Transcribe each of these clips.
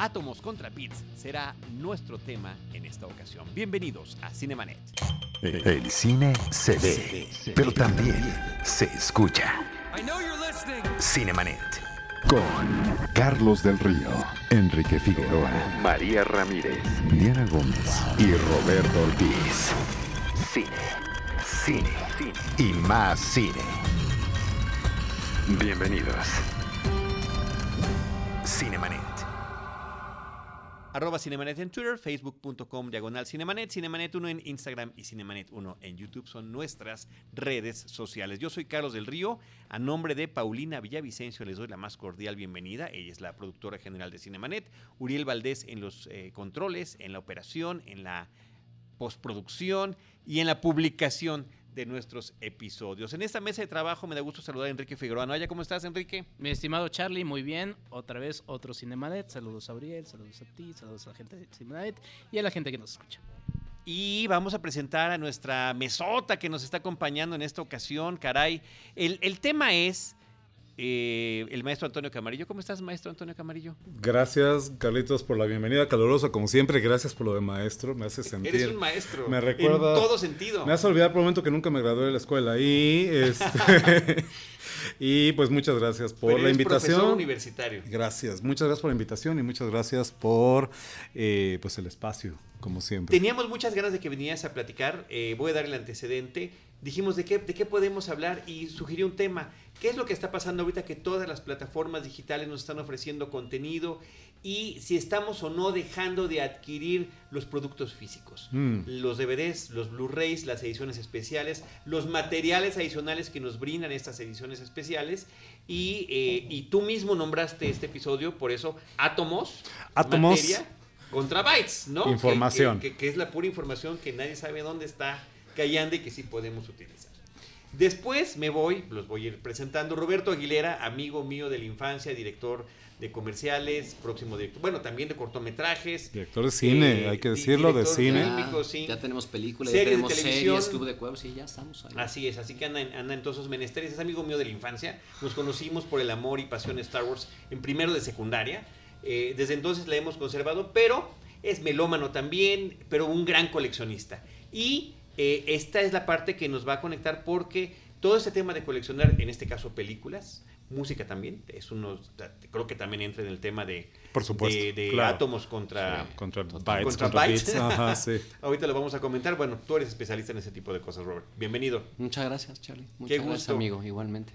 Átomos contra Bits será nuestro tema en esta ocasión. Bienvenidos a Cinemanet. El cine se ve, pero también se escucha. Cinemanet. Con Carlos del Río, Enrique Figueroa, María Ramírez, Diana Gómez y Roberto Ortiz. Cine, cine, cine y más cine. Bienvenidos. Cinemanet. Arroba Cinemanet en Twitter, facebook.com diagonal Cinemanet, Cinemanet 1 en Instagram y Cinemanet 1 en YouTube son nuestras redes sociales. Yo soy Carlos del Río, a nombre de Paulina Villavicencio les doy la más cordial bienvenida. Ella es la productora general de Cinemanet, Uriel Valdés en los eh, controles, en la operación, en la postproducción y en la publicación de nuestros episodios. En esta mesa de trabajo me da gusto saludar a Enrique Figueroa. Noaya, ¿cómo estás, Enrique? Mi estimado Charlie, muy bien. Otra vez otro Cinemanet. Saludos a Uriel, saludos a ti, saludos a la gente de Cinemanet y a la gente que nos escucha. Y vamos a presentar a nuestra mesota que nos está acompañando en esta ocasión. Caray, el, el tema es eh, el maestro Antonio Camarillo. ¿Cómo estás, maestro Antonio Camarillo? Gracias, Carlitos, por la bienvenida calurosa, como siempre. Gracias por lo de maestro. Me hace sentir. Eres un maestro. Me recuerda. En todo sentido. Me hace olvidar por un momento que nunca me gradué de la escuela. Y este. y pues muchas gracias por Pero la invitación. profesor universitario. Gracias, muchas gracias por la invitación y muchas gracias por eh, pues el espacio, como siempre. Teníamos muchas ganas de que vinieras a platicar. eh, voy a dar el antecedente. Dijimos de qué, de qué podemos hablar y sugerí un tema. ¿Qué es lo que está pasando ahorita que todas las plataformas digitales nos están ofreciendo contenido y si estamos o no dejando de adquirir los productos físicos? Mm. Los DVDs, los Blu-rays, las ediciones especiales, los materiales adicionales que nos brindan estas ediciones especiales y, eh, y tú mismo nombraste este episodio, por eso Átomos, Átomos. materia contra bytes, ¿no? Información. Que, que- que es la pura información que nadie sabe dónde está callando y que sí podemos utilizar. Después me voy, los voy a ir presentando. Roberto Aguilera, amigo mío de la infancia, director de comerciales, próximo director, bueno, también de cortometrajes. Director de cine, hay que decirlo, de cine. sí. Ya tenemos películas, ya de tenemos televisión. series, Club de Cuevos, sí, ya estamos ahí. Así es, así que anda en, anda en todos esos menesteres. Es amigo mío de la infancia. Nos conocimos por el amor y pasión de Star Wars en primero de secundaria. Eh, desde entonces la hemos conservado, pero es melómano también, pero un gran coleccionista. Y eh, esta es la parte que nos va a conectar porque todo este tema de coleccionar, en este caso películas, música también, es uno, creo que también entra en el tema de, Por supuesto, de, de claro. átomos contra... Sí. Contra bytes, Contra contra, bytes. bits. Ajá, sí. Ahorita lo vamos a comentar. Bueno, tú eres especialista en ese tipo de cosas, Robert. Bienvenido. Muchas gracias, Charlie. Qué Muchas gusto. gracias, amigo, igualmente.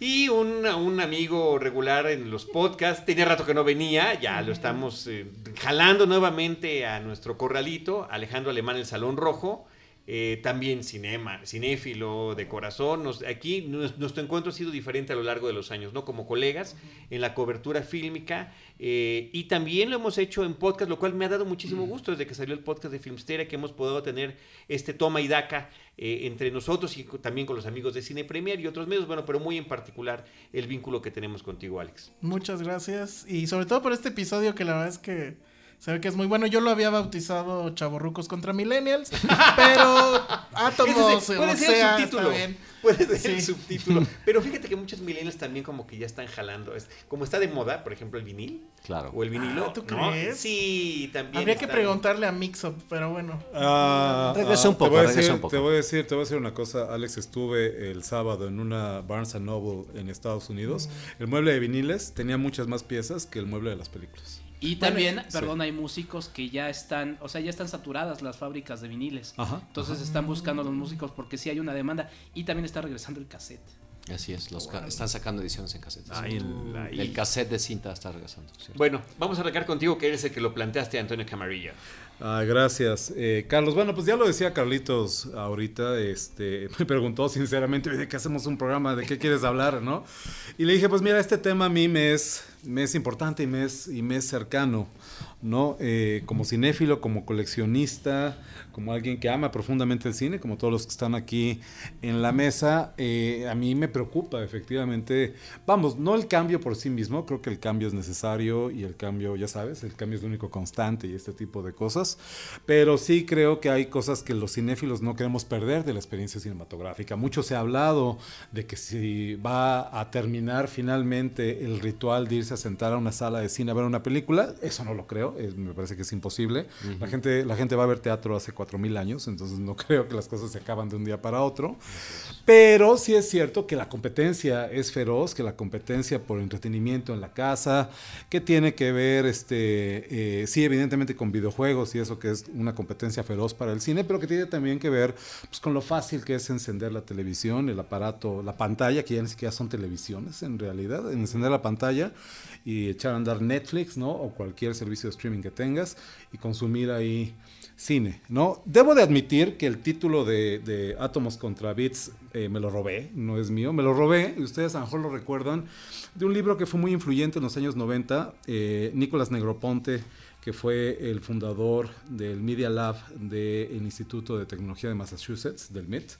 Y un, un amigo regular en los podcasts, tenía rato que no venía, ya lo estamos eh, jalando nuevamente a nuestro corralito, Alejandro Alemán, el Salón Rojo, eh, también cinema, cinéfilo de corazón. Nos- aquí nos- nuestro encuentro ha sido diferente a lo largo de los años, ¿no? Como colegas en la cobertura fílmica eh, y también lo hemos hecho en podcast, lo cual me ha dado muchísimo gusto desde que salió el podcast de Filmsteria, que hemos podido tener este toma y daca eh, entre nosotros y también con los amigos de Cine Premier y otros medios, bueno, pero muy en particular el vínculo que tenemos contigo, Alex. Muchas gracias. Y sobre todo por este episodio que la verdad es que se ve que es muy bueno. Yo lo había bautizado Chavorrucos contra Millennials, pero átomos, Ese- puede o ser sea, el está subtítulo. bien. Puede ser el subtítulo. Pero fíjate que muchos millennials también como que ya están jalando. Es, como está de moda, por ejemplo, el vinil Claro. o el vinilo. Ah, ¿tú ¿no? crees? Sí, también. Habría que está- preguntarle a Mixup, pero bueno. Ah, Regresa un te poco, voy a regresa decir- un poco. Te voy a decir, te voy a decir una cosa, Alex, estuve el sábado en una Barnes Noble en Estados Unidos. Mm. El mueble de viniles tenía muchas más piezas que el mueble de las películas. Y también, sí. perdón, hay músicos que ya están, o sea, ya están saturadas las fábricas de viniles. Ajá. Entonces están buscando a los músicos porque sí hay una demanda. Y también está regresando el cassette. Así es, los ca- están sacando ediciones en cassette. Ay, el-. El cassette de cinta está regresando. ¿cierto? Bueno, vamos a arrancar contigo, que eres el que lo planteaste, Antonio Camarillo. Ah, gracias, eh, Carlos. Bueno, pues ya lo decía Carlitos ahorita. Este, me preguntó sinceramente, "Oye, ¿de qué hacemos un programa? ¿De qué quieres hablar? ¿No? Y le dije, pues mira, este tema a mí me es, me es importante y me es, y me es cercano, ¿no? Eh, como cinéfilo, como coleccionista, como alguien que ama profundamente el cine, como todos los que están aquí en la mesa, eh, a mí me preocupa efectivamente, vamos, no el cambio por sí mismo, creo que el cambio es necesario y el cambio, ya sabes, el cambio es lo único constante y este tipo de cosas, pero sí creo que hay cosas que los cinéfilos no queremos perder de la experiencia cinematográfica. Mucho se ha hablado de que si va a terminar finalmente el ritual de irse a sentar a una sala de cine a ver una película, eso no lo creo, me parece que es imposible. la, gente, la gente va a ver teatro hace 4.000 años, entonces no creo que las cosas se acaban de un día para otro. Pero sí es cierto que la competencia es feroz, que la competencia por entretenimiento en la casa, que tiene que ver, este, eh, sí, evidentemente con videojuegos y eso que es una competencia feroz para el cine, pero que tiene también que ver pues, con lo fácil que es encender la televisión, el aparato, la pantalla, que ya ni siquiera son televisiones en realidad, encender la pantalla y echar a andar Netflix, ¿no? O cualquier servicio de streaming que tengas y consumir ahí cine, ¿no? Debo de admitir que el título de, de Átomos contra Bits eh, me lo robé, no es mío, me lo robé, y ustedes a lo mejor lo recuerdan, de un libro que fue muy influyente en los años 90, eh, Nicolás Negroponte, que fue el fundador del Media Lab del Instituto de Tecnología de Massachusetts, del MIT.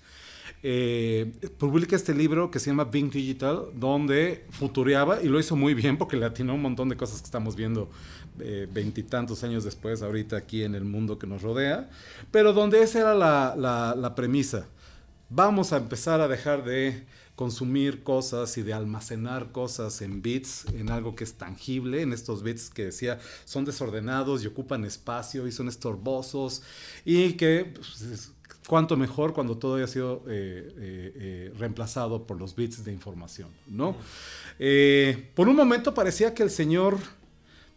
Eh, publica este libro que se llama Bing Digital, donde futureaba y lo hizo muy bien porque le atinó un montón de cosas que estamos viendo eh, veintitantos años después, ahorita aquí en el mundo que nos rodea, pero donde esa era la, la- la premisa. Vamos a empezar a dejar de consumir cosas y de almacenar cosas en bits, en algo que es tangible, en estos bits que decía son desordenados y ocupan espacio y son estorbosos y que pues, es- cuánto mejor cuando todo haya sido eh, eh, eh, reemplazado por los bits de información, ¿no? Eh, por un momento parecía que el señor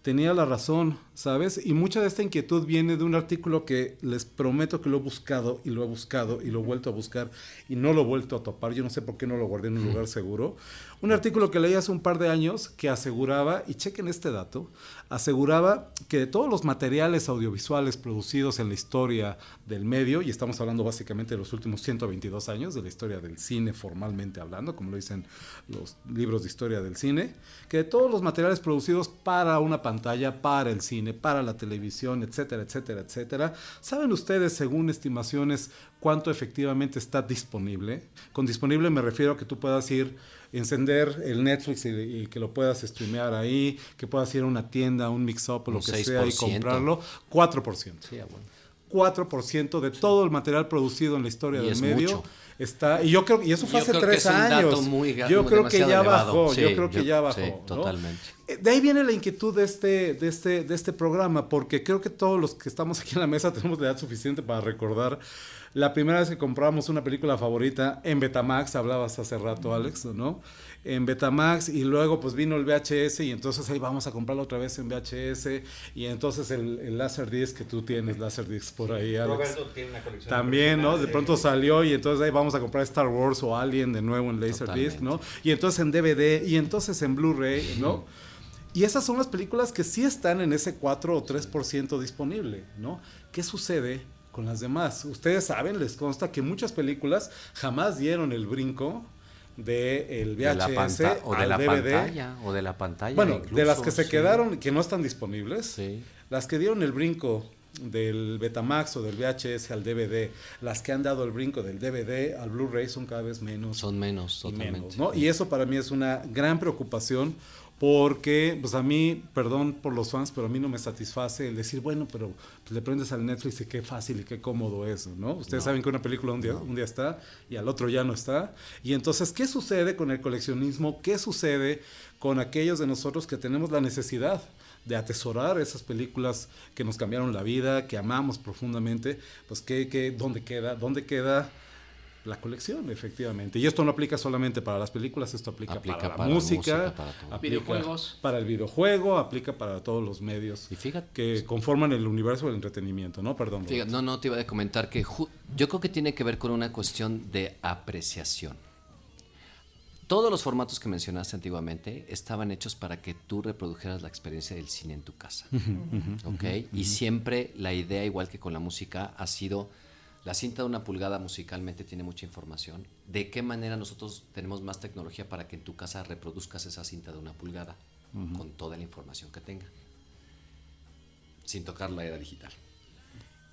tenía la razón, ¿sabes? Y mucha de esta inquietud viene de un artículo que les prometo que lo he buscado y lo he buscado y lo he vuelto a buscar y no lo he vuelto a topar. Yo no sé por qué no lo guardé en un lugar seguro. Un artículo que leí hace un par de años que aseguraba, y chequen este dato, aseguraba que de todos los materiales audiovisuales producidos en la historia del medio, y estamos hablando básicamente de los últimos 122 años de la historia del cine formalmente hablando, como lo dicen los libros de historia del cine, que de todos los materiales producidos para una pantalla, para el cine, para la televisión, etcétera, etcétera, etcétera, ¿saben ustedes, según estimaciones, cuánto efectivamente está disponible? Con disponible me refiero a que tú puedas ir encender el Netflix y, y que lo puedas streamear ahí, que puedas ir a una tienda, a un mix-up o lo que sea y 6%. comprarlo, 4%. Sí, bueno. 4% de todo el material producido en la historia Y del es medio mucho. está y yo creo y eso fue Yo hace creo que tres es un dato años muy yo creo que ya bajó Sí, yo creo que yo- ya bajó sí, ¿no? totalmente. Eh, de ahí viene la inquietud de este de este de este programa porque creo que todos los que estamos aquí en la mesa tenemos la edad suficiente para recordar la primera vez que compramos una película favorita en Betamax hablabas hace rato Alex no en Betamax y luego pues vino el VHS y entonces ahí vamos a comprarlo otra vez en VHS y entonces el, el Laserdisc que tú tienes Laserdisc por ahí Alex Roberto tiene una colección. también, ¿no? De pronto salió y entonces ahí vamos a comprar Star Wars o Alien de nuevo en Laserdisc, ¿no? Y entonces en DVD y entonces en Blu-ray, ¿no? Y esas son las películas que sí están en ese 4 o 3% disponible, ¿no? ¿Qué sucede con las demás? Ustedes saben, les consta que muchas películas jamás dieron el brinco de el De la VHS panta- o de al la DVD. pantalla, o de la pantalla. Bueno, de las que se sí. quedaron, que no están disponibles, Sí. las que dieron el brinco del Betamax o del VHS al DVD, las que han dado el brinco del DVD al Blu-ray son cada vez menos Son menos, y totalmente. menos, ¿no? Y eso para mí es una gran preocupación porque, pues a mí, perdón por los fans, pero a mí no me satisface el decir, bueno, pero pues, le prendes al Netflix y qué fácil y qué cómodo es, ¿no? Ustedes saben que una película un día, un día está y al otro ya no está. Y entonces, ¿qué sucede con el coleccionismo? ¿Qué sucede con aquellos de nosotros que tenemos la necesidad? de atesorar esas películas que nos cambiaron la vida, que amamos profundamente, pues ¿qué, qué, dónde queda? ¿Dónde queda la colección, efectivamente. Y esto no aplica solamente para las películas, esto aplica, Aplica para, la para la música, música, para todo. aplica Videojuegos. para el videojuego, aplica para todos los medios Y fíjate, que conforman el universo del entretenimiento, ¿no? Perdón. Fíjate, no, no, te iba a comentar que yo creo que tiene que ver con una cuestión de apreciación. Todos los formatos que mencionaste antiguamente estaban hechos para que tú reprodujeras la experiencia del cine en tu casa. ¿ok? Y siempre la idea, igual que con la música, ha sido, la cinta de una pulgada musicalmente tiene mucha información. ¿De qué manera nosotros tenemos más tecnología para que en tu casa reproduzcas esa cinta de una pulgada con toda la información que tenga? Sin tocar la era digital.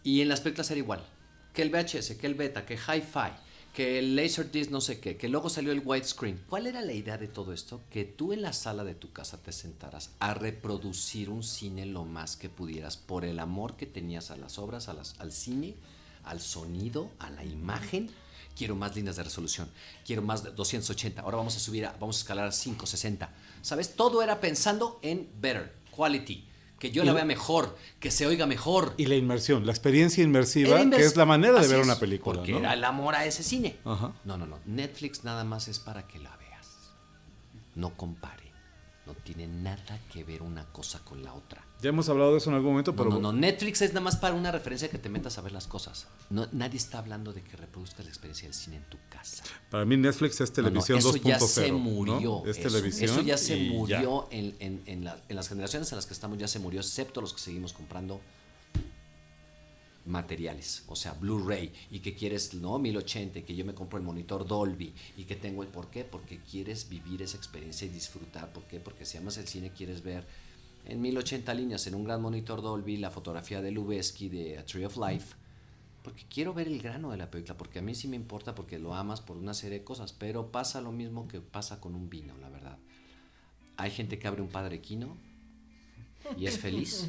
Y en las películas era igual. Que el VHS, que el beta, que Hi-Fi, que el Laserdisc no sé qué, que luego salió el widescreen. ¿Cuál era la idea de todo esto? Que tú en la sala de tu casa te sentaras a reproducir un cine lo más que pudieras por el amor que tenías a las obras, a las, al cine, al sonido, a la imagen. Quiero más líneas de resolución, quiero más de 280, ahora vamos a subir, a, vamos a escalar a 560. ¿Sabes? Todo era pensando en better, quality, que yo la vea mejor, que se oiga mejor. Y la inmersión, la experiencia inmersiva, que es la manera de ver una película. Porque ¿no? era el amor a ese cine. No, no, no. Netflix nada más es para que la veas. No compare. No tiene nada que ver una cosa con la otra. Ya hemos hablado de eso en algún momento, pero... No, no, Netflix es nada más para una referencia que te metas a ver las cosas. No, nadie está hablando de que reproduzcas la experiencia del cine en tu casa. Para mí Netflix es televisión 2.0. eso ya se murió. Es eso, televisión. Eso ya se murió En, en, en, la, en las generaciones en las que estamos, ya se murió, excepto los que seguimos comprando materiales, o sea, Blu-ray y que quieres, no, 1080, que yo me compro el monitor Dolby y que tengo el por qué, porque quieres vivir esa experiencia y disfrutar, ¿por qué? Porque si amas el cine quieres ver en 1080 líneas en un gran monitor Dolby la fotografía de Lubeski de A Tree of Life, porque quiero ver el grano de la película, porque a mí sí me importa porque lo amas por una serie de cosas, pero pasa lo mismo que pasa con un vino, la verdad. Hay gente que abre un padre quino y es feliz.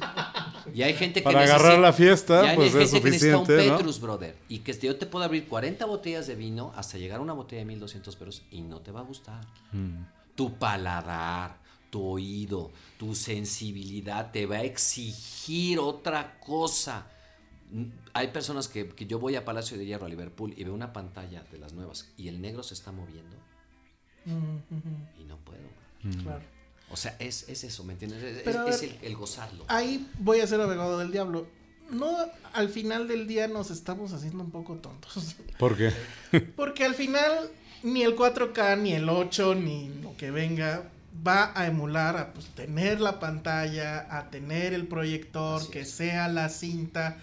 Y hay gente que Para agarrar la fiesta, y hay pues gente es que necesita un suficiente, ¿no? Petrus, brother. Y que yo te puedo abrir 40 botellas de vino hasta llegar a una botella de 1200 pesos y no te va a gustar. Mm. Tu paladar, tu oído, tu sensibilidad te va a exigir otra cosa. Mm, Hay personas que, que yo voy a Palacio de Hierro, a Liverpool, y veo una pantalla de las nuevas y el negro se está moviendo y no puedo. Mm. Claro. O sea, es, es eso, ¿me entiendes? Es, Pero a es ver, el, el gozarlo. Ahí voy a ser abogado del diablo. No, al final del día nos estamos haciendo un poco tontos. ¿Por qué? Porque al final ni el 4K, ni el 8, ni lo que venga va a emular a pues, tener la pantalla, a tener el proyector, que sea la cinta.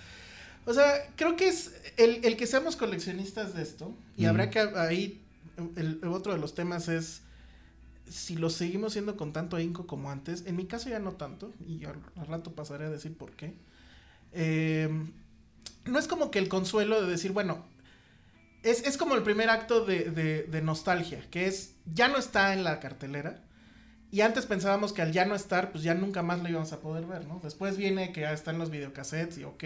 O sea, creo que es el, el que seamos coleccionistas de esto. Y habrá que ahí, el, el otro de los temas es si lo seguimos siendo con tanto ahínco como antes. En mi caso ya no tanto. Y al, al rato pasaré a decir por qué. Eh, no es como que el consuelo de decir, bueno, es, es como el primer acto de, de- de nostalgia, que es, ya no está en la cartelera. Y antes pensábamos que al ya no estar, pues ya nunca más lo íbamos a poder ver, ¿no? Después viene que ya están los videocassettes y ok,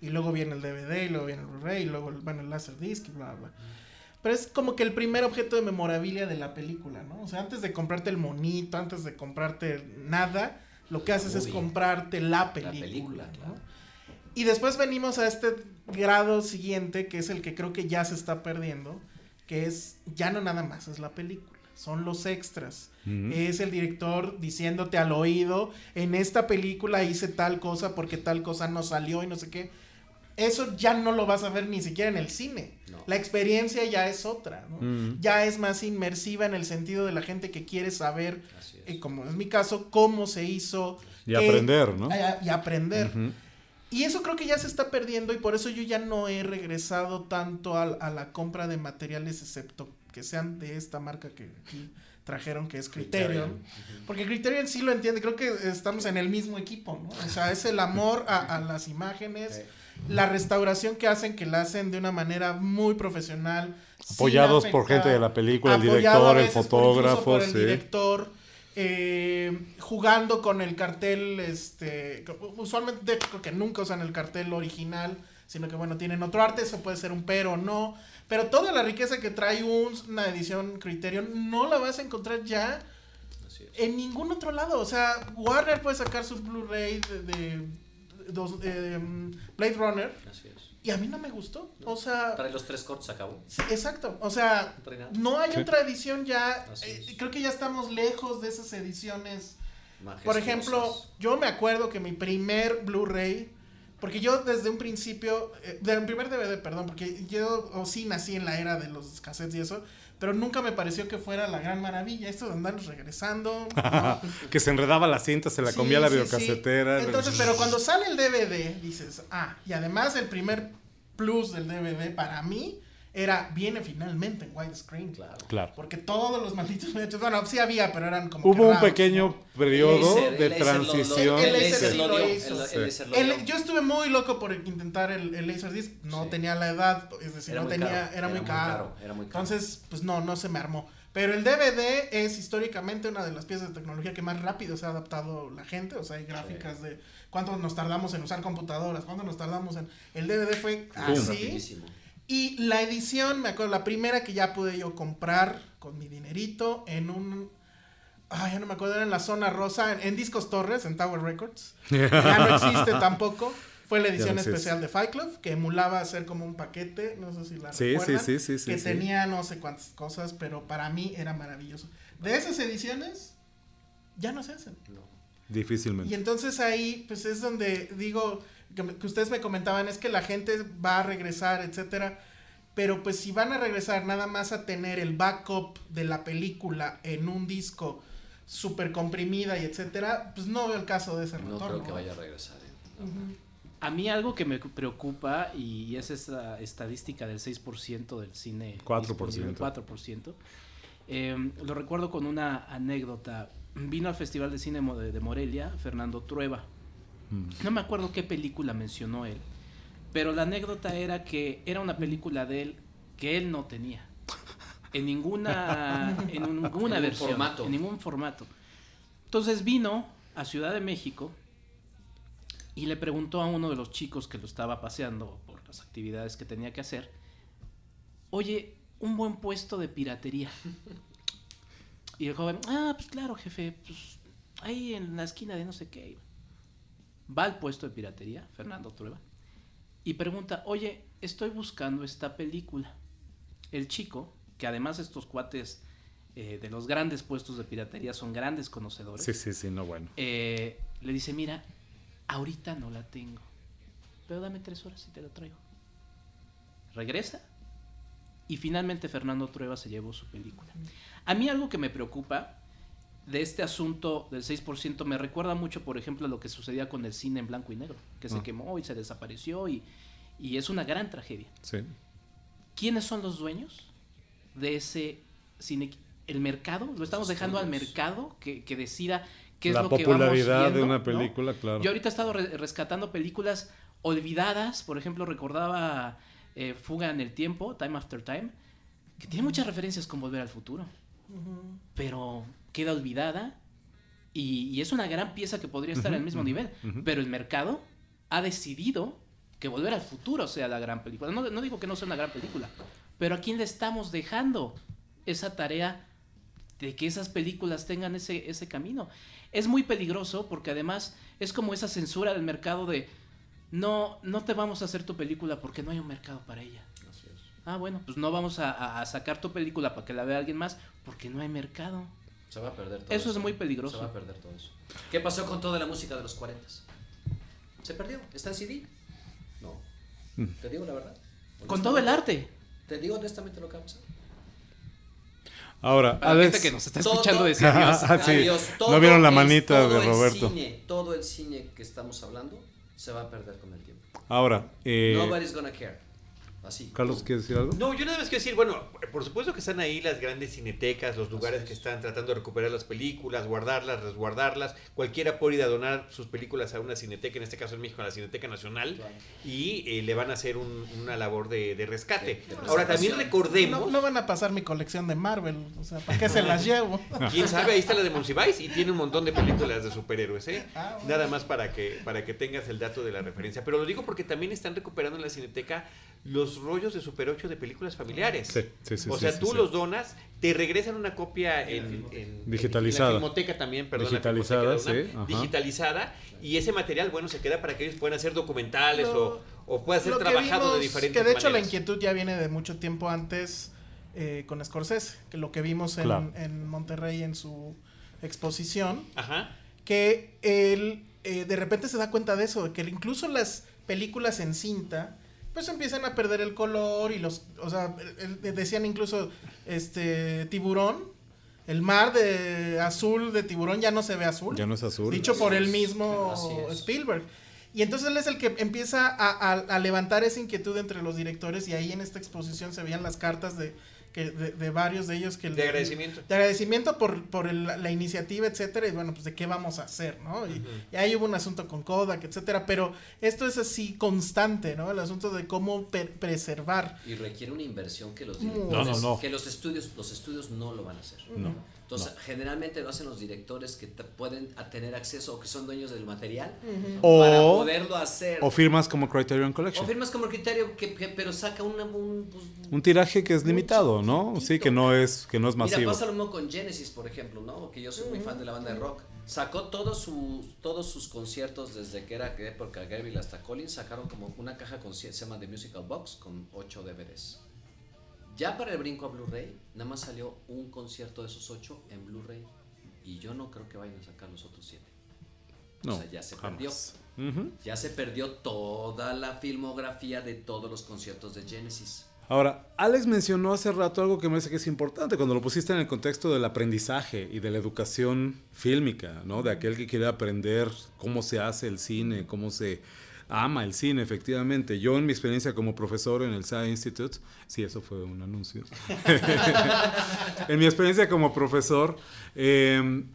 y luego viene el DVD, y luego viene el Blu-ray, y luego bueno, el Laserdisc y bla, bla. Pero es como que el primer objeto de memorabilia de la película, ¿no? O sea, antes de comprarte el monito, antes de comprarte nada, lo que haces es comprarte la película, película, ¿no? claro. Y después venimos a este grado siguiente, que es el que creo que ya se está perdiendo, que es ya no nada más es la película, son los extras. Es el director diciéndote al oído, en esta película hice tal cosa porque tal cosa no salió y no sé qué. Eso ya no lo vas a ver ni siquiera en el cine. No. La experiencia ya es otra, ¿no? Ya es más inmersiva en el sentido de la gente que quiere saber, es. eh, como es mi caso, cómo se hizo. Y aprender, ¿no? a- Y aprender. Y eso creo que ya se está perdiendo y por eso yo ya no he regresado tanto al- a, la compra de materiales excepto que sean de esta marca que aquí trajeron que es Criterion. Porque Criterion sí lo entiende, creo que estamos en el mismo equipo, ¿no? O sea, es el amor a, a las imágenes, la restauración que hacen, que la hacen de una manera muy profesional. Apoyados por gente de la película, el director, el por- fotógrafo, por el sí. director, eh, jugando con el cartel, este, usualmente creo que nunca usan el cartel original, sino que bueno, tienen otro arte, eso puede ser un pero o no, pero toda la riqueza que trae un- una edición Criterion no la vas a encontrar ya en ningún otro lado, o sea, Warner puede sacar su Blu-ray de, de- dos- eh, Blade Runner Así es. y a mí no me gustó, o sea, Trae los tres cortos, acabó. Sí, exacto. O sea, No hay Sí. otra edición ya. Eh, creo que ya estamos lejos de esas ediciones. Por ejemplo, yo me acuerdo que mi primer Blu-ray, porque yo desde un principio, eh, primer DVD, perdón, porque yo o sí nací en la era de los cassettes y eso, pero nunca me pareció que fuera la gran maravilla. Esto de andarnos regresando. ¿no? que se enredaba la cinta, se la Sí, comía la sí, sí. videocasetera. Entonces, pero cuando sale el DVD, dices, ah, y además el primer plus del DVD para mí era, viene finalmente en widescreen. Claro. Claro. Porque todos los malditos VHS, bueno, sí había, pero eran como. Hubo que un raros, pequeño ¿no? periodo El de el láser lo- lo- transición. El sí lo dio, yo estuve muy loco por intentar el, el Laserdisc, no Sí. tenía la edad, es decir, Era no muy tenía, caro, era, muy caro. Era muy caro. Entonces, pues no, no se me armó. Pero el DVD es históricamente una de las piezas de tecnología que más rápido se ha adaptado la gente. O sea, hay gráficas de cuánto nos tardamos en usar computadoras, cuánto nos tardamos en... El DVD fue así. Rapidísimo. Y la edición, me acuerdo, la primera que ya pude yo comprar con mi dinerito en un... Ay, ya no me acuerdo, era en la zona rosa, en, en Discos Torres, en Tower Records. Ya no existe tampoco. Fue la edición no especial de Fight Club, que emulaba hacer como un paquete, no sé si la Sí, recuerdan, sí, sí, sí, sí, que sí. tenía no sé cuántas cosas, pero para mí era maravilloso. De esas ediciones, ya no se hacen. Y Difícilmente. entonces ahí, pues es donde digo, que, ustedes me comentaban, es que la gente va a regresar, etcétera. Pero pues si van a regresar nada más a tener el backup de la película en un disco súper comprimida y etcétera, pues no veo el caso de ese No retorno. creo que vaya a regresar. ¿eh? A mí algo que me preocupa y es esa estadística del 6% del cine. 4%. disponible, 4%. Eh, lo recuerdo con una anécdota. Vino al Festival de Cine de Morelia Fernando Trueba. No me acuerdo qué película mencionó él, pero la anécdota era que era una película de él que él no tenía. En ninguna, en ninguna En versión. formato. En ningún formato. Entonces vino a Ciudad de México y le preguntó a uno de los chicos que lo estaba paseando por las actividades que tenía que hacer, oye, un buen puesto de piratería. Y el joven, ah, pues claro, jefe, pues ahí en la esquina de no sé qué. Va al puesto de piratería, Fernando Trueba, y pregunta, oye, estoy buscando esta película. El chico, que además estos cuates eh, de los grandes puestos de piratería son grandes conocedores, Sí, sí, sí, no bueno. eh, le dice, mira, ahorita no la tengo, pero dame tres horas y te la traigo. Regresa y finalmente Fernando Trueba se llevó su película. A mí algo que me preocupa de este asunto del 6% me recuerda mucho, por ejemplo, a lo que sucedía con el cine en blanco y negro, que se Ah. quemó y se desapareció y, y es una gran tragedia. Sí. ¿Quiénes son los dueños de ese cine? ¿El mercado? ¿Lo estamos dejando al mercado que, que decida qué es La lo que vamos popularidad de una ¿no? película, claro. Yo ahorita he estado re- rescatando películas olvidadas, por ejemplo, recordaba eh, Fuga en el Tiempo, Time After Time, que tiene muchas referencias con Volver al Futuro, pero queda olvidada y, y es una gran pieza que podría estar al mismo nivel, pero el mercado ha decidido que Volver al Futuro sea la gran película. No, no digo que no sea una gran película, pero ¿a quién le estamos dejando esa tarea de que esas películas tengan ese, ese camino? Es muy peligroso porque además es como esa censura del mercado de no, no te vamos a hacer tu película porque no hay un mercado para ella. Así es. Ah, bueno, pues no vamos a, a- a sacar tu película para que la vea alguien más porque no hay mercado. Se va a perder todo Eso es muy peligroso. Se va a perder todo eso. ¿Qué pasó con toda la música de los 40? Se perdió. ¿Está en CD? No. Mm. Te digo la verdad. Con todo el arte. Te digo honestamente lo que ha pasado. Ahora, Para la gente que nos está Todo- escuchando decir adiós. Ah, sí. Adiós. No vieron la manita todo de el Roberto. cine, todo el cine que estamos hablando se va a perder con el tiempo. ahora, eh, Nobody's gonna care. Así. Carlos, ¿quieres decir algo? No, yo nada más quiero decir, bueno, por supuesto que están ahí las grandes cinetecas, los lugares que están tratando de recuperar las películas, guardarlas, resguardarlas. Cualquiera puede ir a donar sus películas a una cineteca, en este caso en México, a la Cineteca Nacional, Claro. y eh, le van a hacer un- una labor de, de rescate. De- de Ahora, también recordemos, No, no van a pasar mi colección de Marvel, o sea, ¿para qué se las llevo? quién sabe, ahí está la de Monsiváis y tiene un montón de películas de superhéroes, ¿eh? Ah, bueno. Nada más para que, para que tengas el dato de la referencia. Pero lo digo porque también están recuperando en la cineteca los rollos de Super 8 de películas familiares. Sí, sí, sí, o sea, sí, tú sí. los donas, te regresan una copia en, en- Digitalizada. En la filmoteca también, perdón. Digitalizada, ajá. Digitalizada. Y ese material, bueno, se queda para que ellos puedan hacer documentales Lo- o, o pueda ser trabajado de diferentes Que de hecho la inquietud ya viene de mucho tiempo antes eh, con Scorsese, que lo que vimos en, Claro. en Monterrey en su exposición, Ajá. que él eh, de repente se da cuenta de eso, de que incluso las películas en cinta, pues empiezan a perder el color y los, o sea, el- el- decían incluso, este, tiburón, el mar de azul de tiburón ya no se ve azul. Ya no es azul. Dicho por el mismo. Spielberg. Y entonces él es el que empieza a, levantar esa inquietud entre los directores y ahí en esta exposición se veían las cartas de, que, de, varios de ellos que... De agradecimiento. De agradecimiento por, por la iniciativa, etcétera, y bueno, pues de qué vamos a hacer, ¿no? Y, ahí hubo un asunto con Kodak, etcétera, pero esto es así constante, ¿no? El asunto de cómo preservar. Y requiere una inversión que los, no, que los estudios, los estudios no lo van a hacer. No. Entonces, generalmente lo hacen los directores que pueden tener acceso o que son dueños del material o, para poderlo hacer. O firmas como Criterion Collection. O firmas como Criterion, que, pero saca un, pues, un tiraje que es limitado, ¿no? Sí, que no es, que no es masivo. Mira, pasa lo mismo con Genesis, por ejemplo, ¿no? Que yo soy muy fan de la banda de rock. Sacó todos sus, todos sus conciertos desde que era época Gabriel hasta Collins, sacaron como una caja con se llama The Musical Box con 8 DVDs. Ya para el brinco a Blu-ray, nada más salió un concierto de esos ocho en Blu-ray. Y yo no creo que vayan a sacar los otros siete. No, o sea, ya se perdió. Ya se perdió toda la filmografía de todos los conciertos de Genesis. Ahora, Alex mencionó hace rato algo que me parece que es importante cuando lo pusiste en el contexto del aprendizaje y de la educación fílmica, ¿no? De aquel que quiere aprender cómo se hace el cine, cómo se ama el cine, efectivamente. Yo en mi experiencia como profesor en el SAE Institute, sí, eso fue un anuncio. en mi experiencia como profesor, em,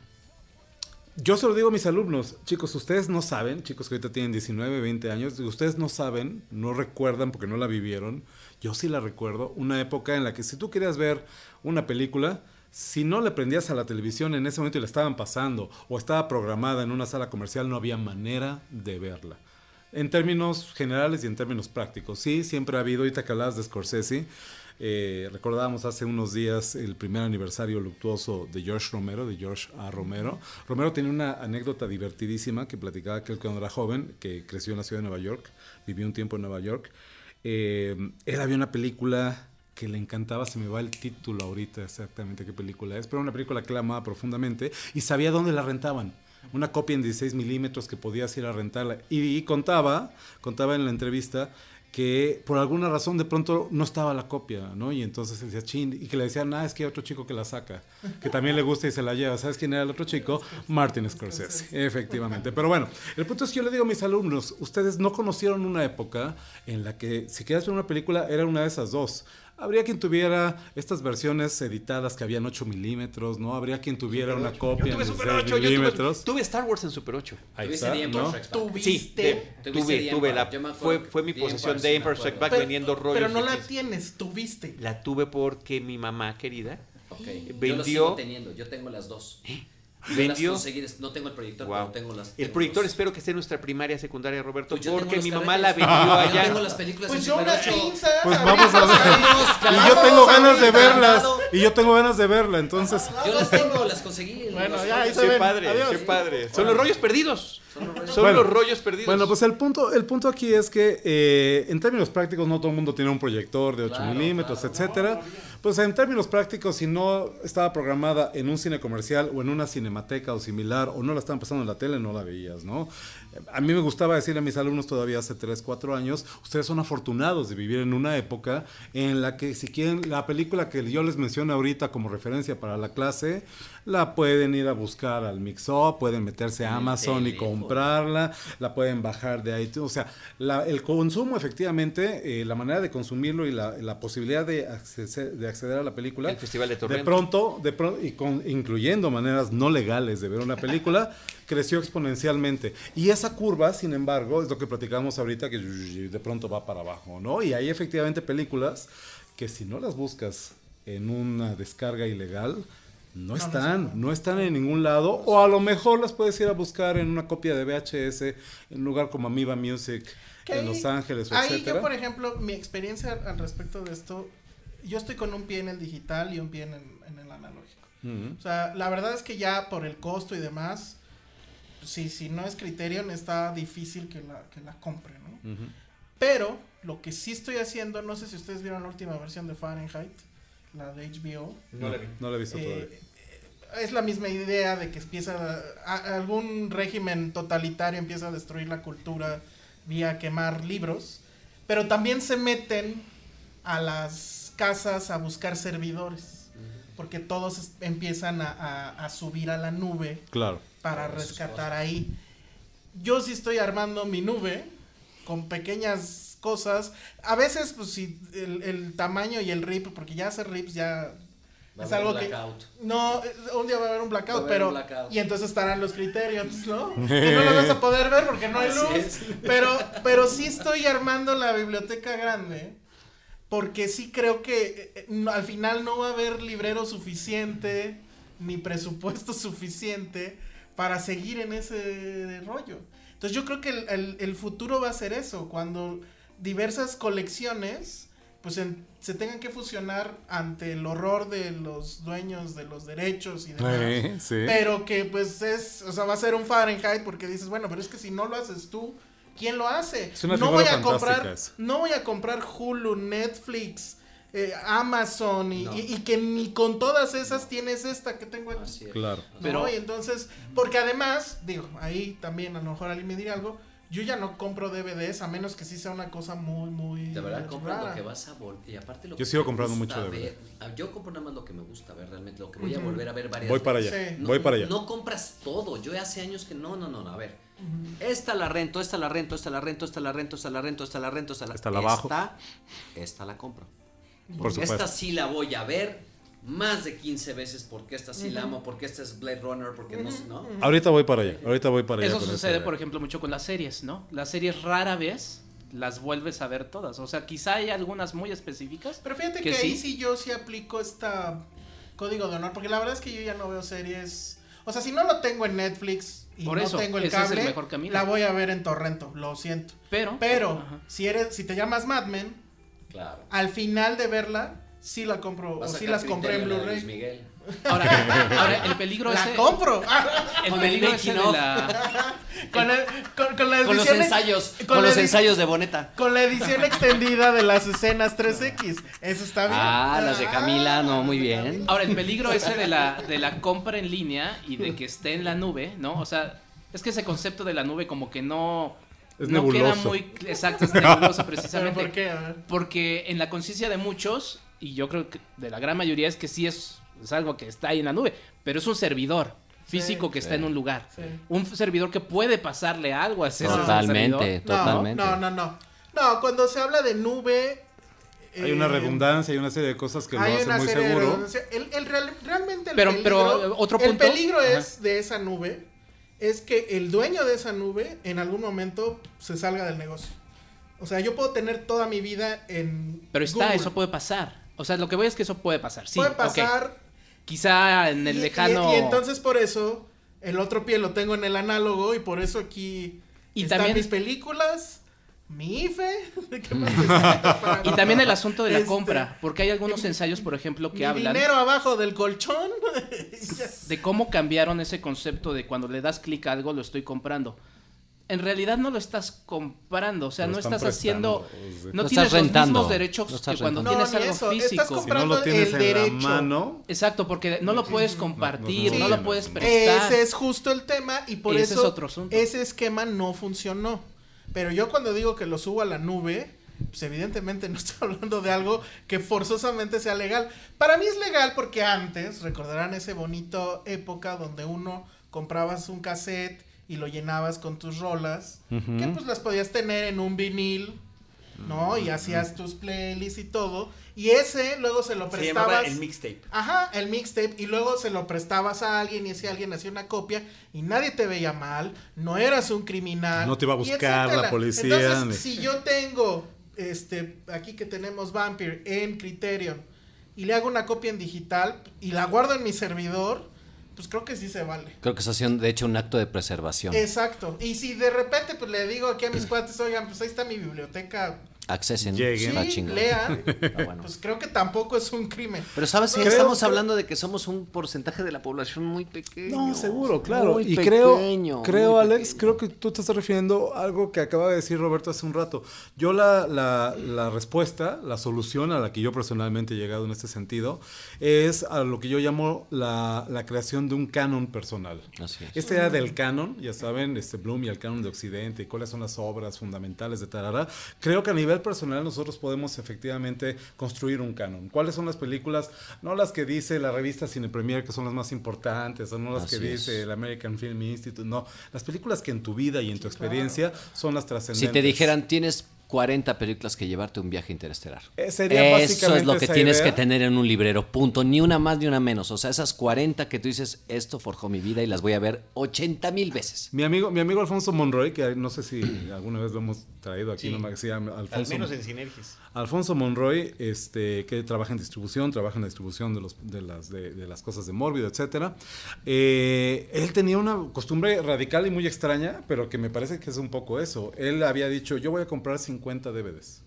yo se lo digo a mis alumnos, chicos, ustedes no saben, chicos que ahorita tienen 19, 20 años, ustedes no saben, no recuerdan porque no la vivieron, yo sí la recuerdo, una época en la que si tú querías ver una película, si no le prendías a la televisión en ese momento y la estaban pasando o estaba programada en una sala comercial, no había manera de verla. En términos generales y en términos prácticos, sí, siempre ha habido, ahorita que hablabas de Scorsese, eh, recordábamos hace unos días el primer aniversario luctuoso de George Romero, de George A. Romero. Romero tiene una anécdota divertidísima que platicaba que él cuando era joven, que creció en la ciudad de Nueva York, vivió un tiempo en Nueva York. Eh, él había una película que le encantaba, se me va el título ahorita exactamente qué película es, pero una película que la amaba profundamente y sabía dónde la rentaban una copia en 16 milímetros que podías ir a rentarla. Y, contaba, contaba en la entrevista que por alguna razón de pronto no estaba la copia, ¿no? Y entonces decía, chin, y que le decían, ah, es que hay otro chico que la saca, que también le gusta y se la lleva. ¿Sabes quién era el otro chico? Martin Scorsese, efectivamente. Pero bueno, el punto es que yo le digo a mis alumnos, ustedes no conocieron una época en la que si querías ver una película era una de esas dos. Habría quien tuviera estas versiones editadas que habían 8 milímetros, ¿no? Habría quien tuviera una copia en 16 milímetros. tuve, Star Wars en Super 8. Ahí está, ¿no? Sí, tuve, tuve. La, fue, fue mi posesión de Empire Strike Back vendiendo rollos. Pero no la tienes, tuviste. La tuve porque mi mamá querida okay. vendió... Yo lo sigo teniendo, yo tengo las dos. ¿Eh? Vendió. no tengo el proyector, pero tengo las. el proyector espero que esté en nuestra primaria, secundaria, Roberto, pues porque mi mamá la vendió allá. Yo tengo las películas pues en yo Pues vamos a ver. y yo tengo ganas de verlas. Y yo tengo ganas de verla, entonces. Yo las tengo, las conseguí. Bueno, ya, ahí Qué padre, qué padre. Son los rollos perdidos. Son los rollos perdidos. Bueno, pues el punto, el punto aquí es que eh, en términos prácticos no todo el mundo tiene un proyector de 8 milímetros, etcétera. Pues en términos prácticos, si no estaba programada en un cine comercial o en una cinemateca o similar, o no la estaban pasando en la tele, no la veías, ¿no? A mí me gustaba decirle a mis alumnos todavía hace 3, 4 años, ustedes son afortunados de vivir en una época en la que si quieren la película que yo les menciono ahorita como referencia para la clase, la pueden ir a buscar al Mixup, pueden meterse a Amazon y comprarla, la pueden bajar de ahí. O sea, el consumo efectivamente, eh, la manera de consumirlo y la, posibilidad de acceder, de acceder, a la película. El Festival de De pronto, de pronto y con, incluyendo maneras no legales de ver una película, creció exponencialmente. Y esa curva, sin embargo, es lo que platicamos ahorita, que de pronto va para abajo, ¿no? Y hay efectivamente películas que si no las buscas en una descarga ilegal, no, están, no, están en ningún lado. O a lo mejor las puedes ir a buscar en una copia de VHS en un lugar como Amiba Music en Los Ángeles, Ahí yo, por ejemplo, mi experiencia al respecto de esto, yo estoy con un pie en el digital y un pie en el, analógico. O sea, la verdad es que ya por el costo y demás, si, si no es Criterion, está difícil que la, que la compre, ¿no? Pero lo que sí estoy haciendo, no sé si ustedes vieron la última versión de Fahrenheit la de HBO. No, la vi. No la he visto eh, todavía. Es la misma idea de que empieza algún régimen totalitario empieza a destruir la cultura vía quemar libros, pero también se meten a las casas a buscar servidores, porque todos empiezan a, subir a la nube claro. Para rescatar ahí. yo sí estoy armando mi nube con pequeñas cosas. A veces, pues sí, el, el tamaño y el rip, porque ya hacer rips ya Va es algo que no, eh, un día va a haber un blackout, haber pero un blackout. y entonces estarán los criterios, ¿no? que no los vas a poder ver porque no hay Así luz. es. Pero pero sí estoy armando la biblioteca grande porque sí creo que eh, eh, no- al final no va a haber librero suficiente ni presupuesto suficiente para seguir en ese rollo. Entonces yo creo que el, el- el futuro va a ser eso, cuando diversas colecciones pues en- se tengan que fusionar ante el horror de los dueños de los derechos y demás. Eh, sí. Pero que pues es, o sea, va a ser un Fahrenheit porque dices, bueno, pero es que si no lo haces tú, ¿quién lo hace? Es una no voy a comprar, no voy a comprar Hulu, Netflix, eh, Amazon y, No. y- y que ni con todas esas tienes esta que tengo aquí. Así es. Claro. ¿no? Pero- y entonces, porque además, digo, ahí también a lo mejor alguien me dirá algo, yo ya no compro DVDs a menos que sí sea una cosa muy, muy De verdad, rara. lo que vas a volver. Y aparte lo Yo que sigo comprando mucho DVD. ver. Ah, Yo compro nada más lo que me gusta ver, realmente. Lo que voy a Ujú. volver a ver varias Voy para allá. Sí. No, Voy para allá. No compras todo. Yo hace años que no, no, no, no. A ver. Esta la rento, esta la rento, esta la rento, esta la rento, esta la rento, esta la rento, esta la Esta la bajo. Esta, esta la compro. Por supuesto. Esta sí la voy a ver más de 15 veces porque esta sí la amo, porque esta es Blade Runner, porque no sé, ¿no? Ahorita voy para allá. Ahorita voy para allá. Eso sucede, por ejemplo, mucho con las series, ¿no? Las series rara vez las vuelves a ver todas. O sea, quizá hay algunas muy específicas. Pero fíjate que que, ahí sí. sí yo sí aplico esta código de honor, porque la verdad es que yo ya no veo series. O sea, si no lo tengo en Netflix y Por no eso, tengo el ese es el cable, mejor camino. la voy a ver en torrento, lo siento. Pero. Pero Ajá. si eres, si te llamas Mad Men, Claro. al final de verla, sí la compro, Vas o a sí las compré en la Blu-ray. Miguel. Ahora, ahora, el peligro La ese. compro. El Con el peligro making ese de la. con, el- con- con la Con los ensayos, con con la los ensayos de Boneta. Con la edición extendida de las escenas 3X. Eso está bien. Ah, las de Camila, no, muy bien. Ahora, el peligro ese de la, de la compra en línea y de que esté en la nube, ¿no? O sea, es que ese concepto de la nube como que no. Es no queda muy. Exacto, es nebuloso ¿Pero precisamente. por qué? A ver. Porque en la conciencia de muchos, y yo creo que de la gran mayoría, es que sí es, es algo que está ahí en la nube, pero es un servidor físico Sí. que está Sí. en un lugar. Sí. Un servidor que puede pasarle algo a ese Totalmente. No, totalmente. No, no, no. No, cuando se habla de nube. Hay una eh, redundancia, hay una serie de cosas que lo hacen muy seguro. El, el real- realmente el Pero- peligro, pero, otro el punto. peligro Ajá. es de esa nube es que el dueño de esa nube en algún momento se salga del negocio. O sea, yo puedo tener toda mi vida en Pero está, Google. eso puede pasar. O sea, lo que voy es que eso puede pasar. Sí, puede pasar Quizá en el y- y- lejano. Y, entonces por eso el otro pie lo tengo en el análogo y por eso aquí Y están también- mis películas, mi IFE. ¿qué más necesitas para- Y también el asunto de la Este, compra, porque hay algunos ensayos, por ejemplo, que mi hablan dinero abajo del colchón. De cómo cambiaron ese concepto de cuando le das clic a algo lo estoy comprando. En realidad no lo estás comprando, o sea, Lo no estás haciendo, no Lo tienes estás rentando, los mismos derechos lo que cuando rentando. tienes algo eso, estás físico. Si no comprando lo tienes el en derecho. la mano, Exacto, porque no lo puedes compartir, no, no, no, lo puedes prestar. Ese es justo el tema y por Ese eso es otro asunto. ese esquema no funcionó. Pero yo cuando digo que lo subo a la nube, pues evidentemente no estoy hablando de algo que forzosamente sea legal. Para mí es legal porque antes, recordarán ese bonito época donde uno comprabas un cassette y lo llenabas con tus rolas, que pues las podías tener en un vinil, ¿no? Y hacías tus playlists y todo. Y ese luego se lo Se prestabas. el mixtape. Ajá, el mixtape y luego se lo prestabas a alguien y ese alguien hacía una copia y nadie te veía mal, no eras un criminal. No te iba a buscar la policía, Entonces, si yo tengo este aquí que tenemos Vampire en Criterion y le hago una copia en digital y la guardo en mi servidor, pues creo que sí se vale. Creo que está haciendo, de hecho, un acto de preservación. Exacto. Y si de repente pues le digo aquí a mis cuates, oigan, pues ahí está mi biblioteca. Accesen. Lleguen. Está Sí, chingón. lean. Está bueno. Pues creo que tampoco es un crimen. Pero sabes, Creo estamos que- hablando de que somos un porcentaje de la población muy pequeño. No, seguro, claro. Muy y pequeño, creo, creo muy Alex, pequeño. creo que tú te estás refiriendo a algo que acaba de decir Roberto hace un rato. Yo la, la, la respuesta, la solución a la que yo personalmente he llegado en este sentido, es a lo que yo llamo la, la creación de un canon personal. Así es. Esta idea del canon, ya saben, este Bloom y el canon de Occidente y cuáles son las obras fundamentales de Tarara, creo que a nivel nivel personal nosotros podemos efectivamente construir un canon. ¿Cuáles son las películas? No las que dice la revista Cine Premier, que son las más importantes, o no las Así que es. dice el American Film Institute, no. Las películas que en tu vida y en tu experiencia son las trascendentes. Si te dijeran, tienes 40 películas que llevarte a un viaje interestelar. Eh, sería Eso es lo que tienes idea. que tener en un librero, punto. Ni una más ni una menos. O sea, esas 40 que tú dices, esto forjó mi vida y las voy a ver 80 mil veces. Mi amigo, mi amigo Alfonso Monroy, que no sé si alguna vez lo hemos traído aquí, Sí. no me decía Al Alfonso, menos en Sinergis. Alfonso Monroy, este, que trabaja en distribución, trabaja en la distribución de, los, de, las, de, de las cosas de Mórbido, etcétera. Eh, él tenía una costumbre radical y muy extraña, pero que me parece que es un poco eso. Él había dicho, yo voy a comprar 50 DVDs.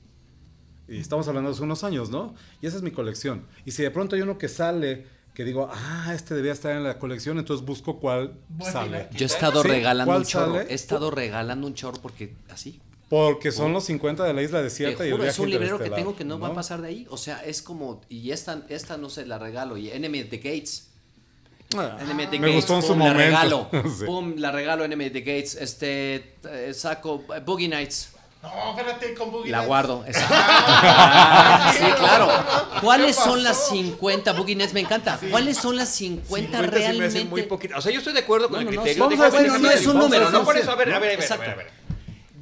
Y estamos hablando de hace unos años, ¿no? Y esa es mi colección. Y si de pronto hay uno que sale que digo, ah, este debía estar en la colección, entonces busco cuál Buen sale. Yo he estado Sí, regalando ¿cuál un chorro. sale? He estado regalando un chorro porque así. Porque son los 50 de la isla desierta Te y el juro, es un librero que tengo que no, va a pasar de ahí. O sea, es como, y esta, esta no sé, la regalo. Y Enemy at the Gates. Enemy at the Ah, me Gates, gustó en su la momento. regalo. Sí. Pum, la regalo Enemy at the Gates. Este, eh, saco eh, Boogie Nights. No, espérate, con Boogie La Nights. guardo. exacto. Ah, sí, claro. ¿Cuáles son las 50? Boogie Nights me encanta. ¿Cuáles son las 50, 50 se me realmente? hacen muy poquito. O sea, yo estoy de acuerdo con No, el no, no, criterio. vamos Déjame- a déjame sí, decir, es un número, No, ¿no? por eso, a ver, a ¿no? ver, a ver, a ver, Exacto. a ver.